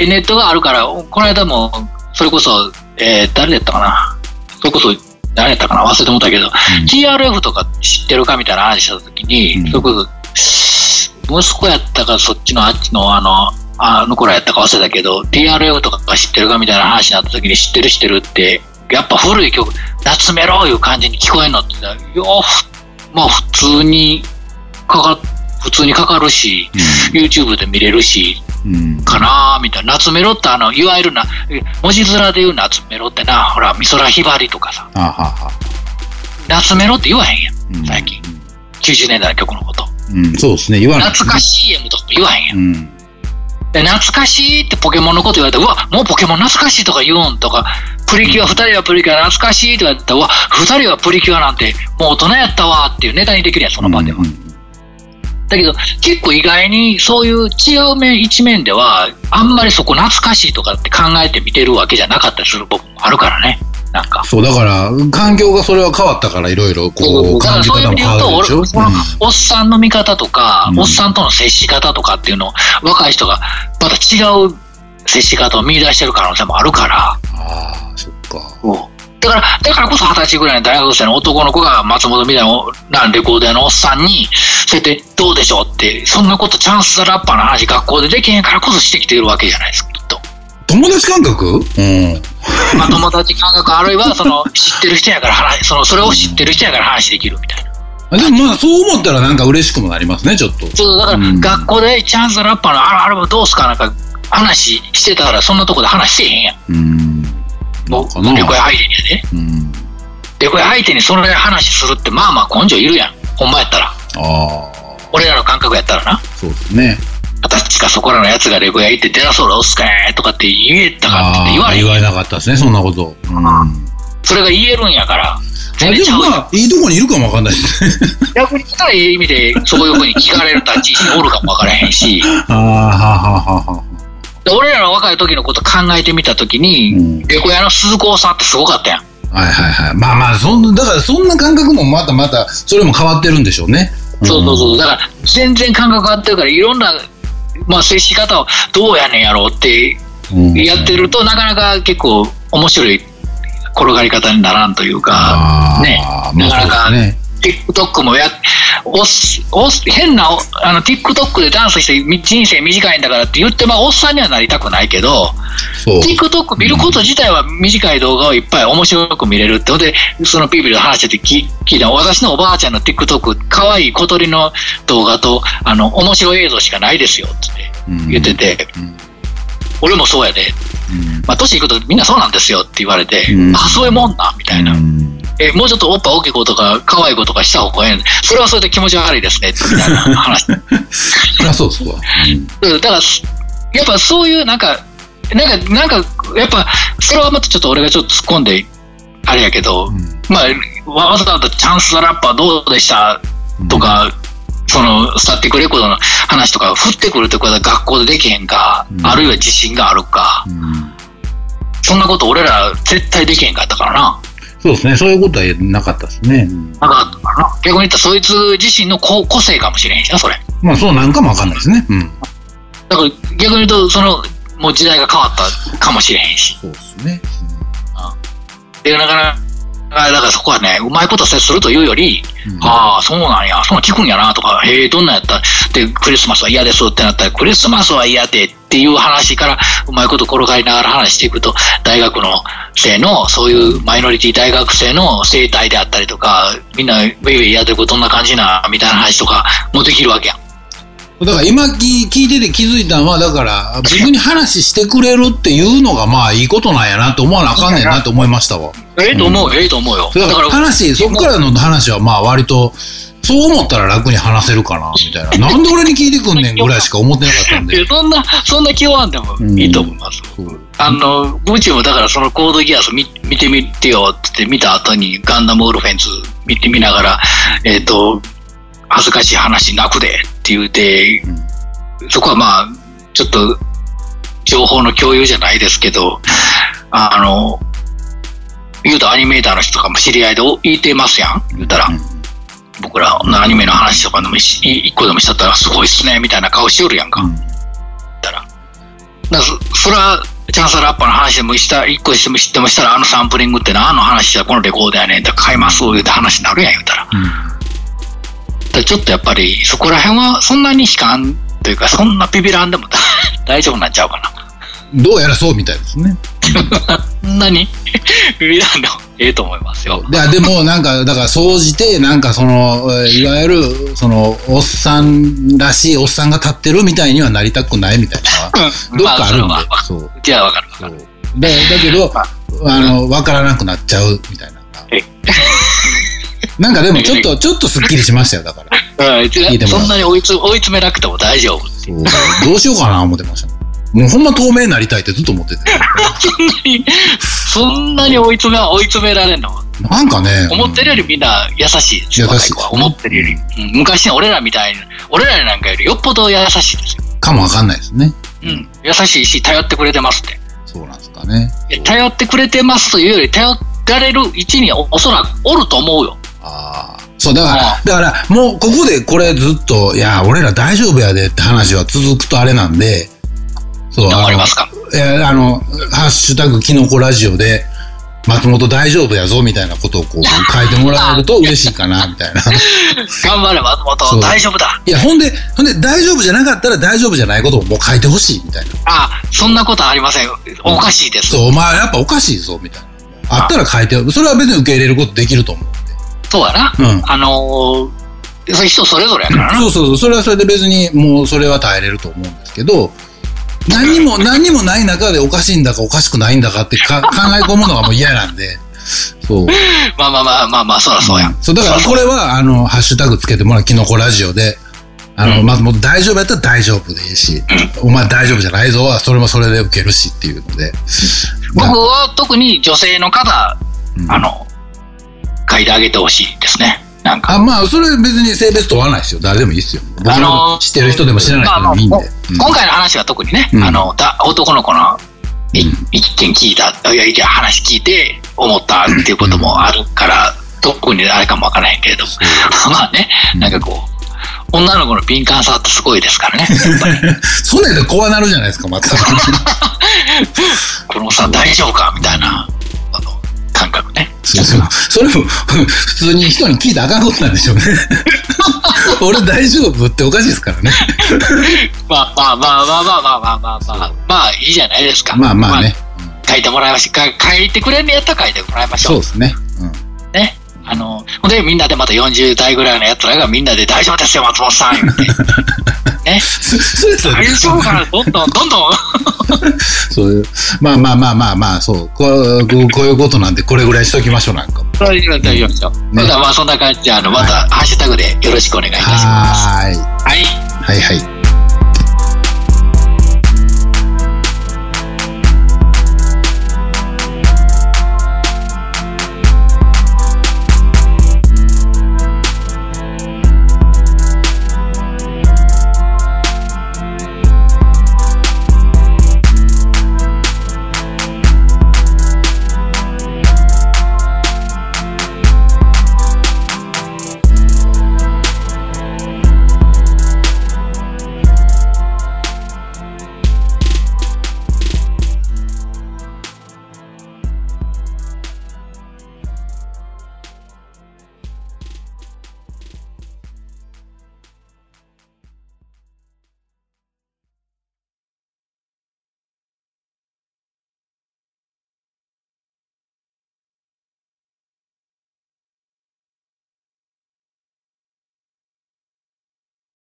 えネットがあるから、この間も、それこそ、えー誰だったかな。それこそ、誰やったかな？忘れてもったけど、TRF とか知ってるかみたいな話したときに、うん。それこそ、息子やったか、そっちのあっちの、あの、あの頃やったか忘れたけど、TRF とか知ってるかみたいな話になったときに、知ってる知ってるって、やっぱ古い曲、夏メロいう感じに聞こえんのってよふまあ普通にかか、普通にかかるし、YouTube で見れるし、うん。かなーみたいな。夏メロってあの、いわゆるな、え文字面で言う夏メロってな、ほら、美空ひばりとかさ、あはは。夏メロって言わへんやん、うん最近。90年代の曲のこと。うん、そうですね。言わ。懐かしい CM とか言わへんやん。うん。で、懐かしいってポケモンのこと言われて、うわ、もうポケモン懐かしいとか言うんとか、プリキュア、二人はプリキュア懐かしいとか言ったら、うわ、二人はプリキュアなんてもう大人やったわっていうネタにできるやん、その場では。うんだけど、結構意外にそういう違う面、一面では、あんまりそこ懐かしいとかって考えて見てるわけじゃなかったりする僕もあるからね。なんか。そう、だから、環境がそれは変わったから、いろいろ、こう、だから感じ方もそういう意味で言うと、俺、変わるでしょ。そのおっさんの見方とか、うんおっさんとの接し方とかっていうのを、若い人がまた違う接し方を見出してる可能性もあるから、ああ、そっか。だから、だからこそ二十歳ぐらいの大学生の男の子が松本みたいなレコード屋のおっさんに、そうやってどうでしょうって、そんなことチャンスラッパーの話学校でできへんからこそしてきてるわけじゃないですか、きっと。友達感覚うん。まあ友達感覚あるいは、その知ってる人やから話、その、それを知ってる人やから話できるみたいな。でもまあ、そう思ったらなんか嬉しくもなりますね、ちょっと。そう、だからうん学校でチャンスラッパーのあアルバムどうすかなんか話してたらそんなとこで話せえへんやん。うん。もう、かなレコヤ相手にやで。うん。レコヤ相手にその話するってまあまあ根性いるやん。ほんまやったら。俺らの感覚やったらな。そうですね。私かそこらのやつがレコヤ行って出らそうだおっすかーとかって言えたかって言われ言われなかったですね、そんなこと。うん。あそれが言えるんやから。で全然ちゃうやんもまあ、いいとこにいるかもわかんないですね。逆に言ったらいい意味でそういうふうに聞かれる立ち位置におるかもわからへんし。ああ、はあはあはあは俺らの若い時のこと考えてみた時に、うんレコヤの鈴子さんってすごかったやん。はいはいはい。まあまあ、そんな、だからそんな感覚もまたまた、それも変わってるんでしょうね。そうそうそう。だから、全然感覚変わってるから、いろんな、まあ、接し方をどうやねんやろうってうん。やってると、なかなか結構面白い転がり方にならんというか、ねまあなかなかね。TikTok もや、おっおっ変なおあの TikTok でダンスしてみ人生短いんだからって言ってまあおっさんにはなりたくないけど TikTok 見ること自体は短い動画をいっぱい面白く見れるってほんでそのピーピ話してて聞聞いた私のおばあちゃんの TikTok 可愛い小鳥の動画とあの面白い映像しかないですよって言ってて、うん。俺もそうやで、うん。まあ、年いくとみんなそうなんですよって言われて、うん。あそういうもんなみたいな、うんえもうちょっとおっぱ大きい子とか可愛い子とかした方がええそれはそれで気持ち悪いですね。みたいな話そりゃそうっすわ。うん。うん。だからすやっぱそういうなんかなんかなんかやっぱそれはまたちょっと俺がちょっと突っ込んであれやけど、まあわざわざチャンスザラッパーどうでしたとか、そのスタティックレコードの話とか降ってくるってことは学校でできへんか、うん。あるいは自信があるか。うん。そんなこと俺ら絶対できへんかったからな。そうですね。そういうことはなかったですね。うんなかったからな逆に言ったらそいつ自身の個個性かもしれへんしな、それ。まあそうなんかもわかんないですね。うん。だから逆に言うと、その、もう時代が変わったかもしれへんし。そうですね。で、なかなか、だからそこはね、うまいこと接するというより、うんああ、そうなんや、そんなん聞くんやなとか、へえ、どんなんやったで、クリスマスは嫌ですってなったら、クリスマスは嫌でっていう話から、うまいこと転がりながら話していくと、大学の生の、そういうマイノリティ大学生の生態であったりとか、みんな、ウェイウェイやってることどんな感じな、みたいな話とかもできるわけやん。だから今聞聞いてて気づいたのは、だから僕に話してくれるっていうのがまあいいことなんやなと思わなあかんねんなと思いましたわ。ええと思う、ええと思うよ。だから、話、そっからの話はまあ割と、そう思ったら楽に話せるかな、みたいな。なんで俺に聞いてくんねんぐらいしか思ってなかったんで。そんな、そんな気負わんでもいいと思います。そうあの、ブチもだからそのコードギアス見見てみてよって言って見た後にガンダムオルフェンズ見てみながら、えっ、と、恥ずかしい話泣くでって言うて、そこはまあ、ちょっと情報の共有じゃないですけど、あの、言うとアニメーターの人とかも知り合いでいてますやん言うたら、うん僕らのアニメの話とかでもし一個でもしちゃったらすごいっすねみたいな顔しよるやんか。うんったら。だからそそれは、チャンスラッパーの話でもした、一個しても知ってもしたら、あのサンプリングって何の話や、このレコードやねんって買います、言うて話になるやん、言うたら。だからちょっとやっぱり、そこら辺はそんなに悲観というか、そんなビビらんでも 大丈夫なんちゃうかな。どうやらそうみたいですね。そんなに ビビらんでもええと思いますよ。いや、でもなんか、だから、総じて、なんかその、えーいわゆる、その、おっさんらしいおっさんが立ってるみたいにはなりたくないみたいなどっかあるんでまあ、そう。うちはわかるわかる。だだけど、あの、わからなくなっちゃうみたいな。なんかでもちょっと、ちょっとスッキリしましたよ、だから。そんなに追いつ追い詰めなくても大丈夫。どうしようかな思ってました。もうほんま透明になりたいってずっと思ってて。そんなに、そんなに追い詰め、追い詰められんの？なんかね。思ってるよりみんな優しいですよ、優しい。思ってるより。うん昔の俺らみたいな、俺らなんかよりよっぽど優しいですよ。かもわかんないですね。うん。優しいし、頼ってくれてますって。そうなんですかね。頼ってくれてますというより、頼られる位置におおそらくおると思うよ。ああ。そう、だかあら、だから、もうここでこれずっと、いや、俺ら大丈夫やでって話は続くとあれなんで、そう、わあのかりますか？いや、あの、ハッシュタグキノコラジオで、松本大丈夫やぞみたいなことをこう書いてもらえると 嬉しいかな、みたいな。頑張れ、松本。大丈夫だ。いや、ほんで、ほんで大丈夫じゃなかったら大丈夫じゃないことをもう書いてほしい、みたいな。あ、そんなことありません。おかしいです。そう、お前やっぱおかしいぞ、みたいな。あったら書いて、それは別に受け入れることできると思う。そうやな。うんあのー、それ人それぞれやからな。そうそうそう、それはそれで別にもうそれは耐えれると思うんですけど、何にも、何にもない中でおかしいんだかおかしくないんだかってか 考え込むのがもう嫌なんで、そう。まあまあまあまあまあ、そらそうやん。そう、だからこれは、あの、ハッシュタグつけてもらう、キノコラジオで、あの、うんまずもう大丈夫やったら大丈夫でいいし、お前大丈夫じゃないぞは、それもそれで受けるしっていうので。僕は特に女性の方、うんあの、書いてあげてほしいですね。なんか。あ、まあ、それ別に性別問わないですよ。誰でもいいですよ。僕あのの知ってる人でも知らない人でもいいんで。今回の話は特にね、うんあの、だ男の子の一見聞いた、いや、いや話聞いて思ったっていうこともあるから、特にあれかもわからへんけれども、まあね、なんかこう、女の子の敏感さってすごいですからね。そんなんで怖なるじゃないですか、また。このさん大丈夫かみたいな、あの、感覚ね。そうそう。それも、普通に人に聞いたらあかんことなんでしょうね。俺大丈夫っておかしいですからね。まあまあまあまあまあまあまあまあまあ、まあいいじゃないですか。まあまあね。書いてもらいましょう。か書いてくれんのやったら書いてもらいましょう。そうですね。うん。ね。あの、ほんでみんなでまた40代ぐらいのやつらがみんなで大丈夫ですよ、松本さん言って。ね。そうですよね大丈夫かなどんどんどんどん。そういう、まあまあまあまあまあ、そう。こうこういうことなんで、これぐらいしときましょう、なんか。大丈夫大丈夫ですよ。ねまあまあそんな感じで、あの、またハッシュタグでよろしくお願いいたします。はーい。はい。はいはい。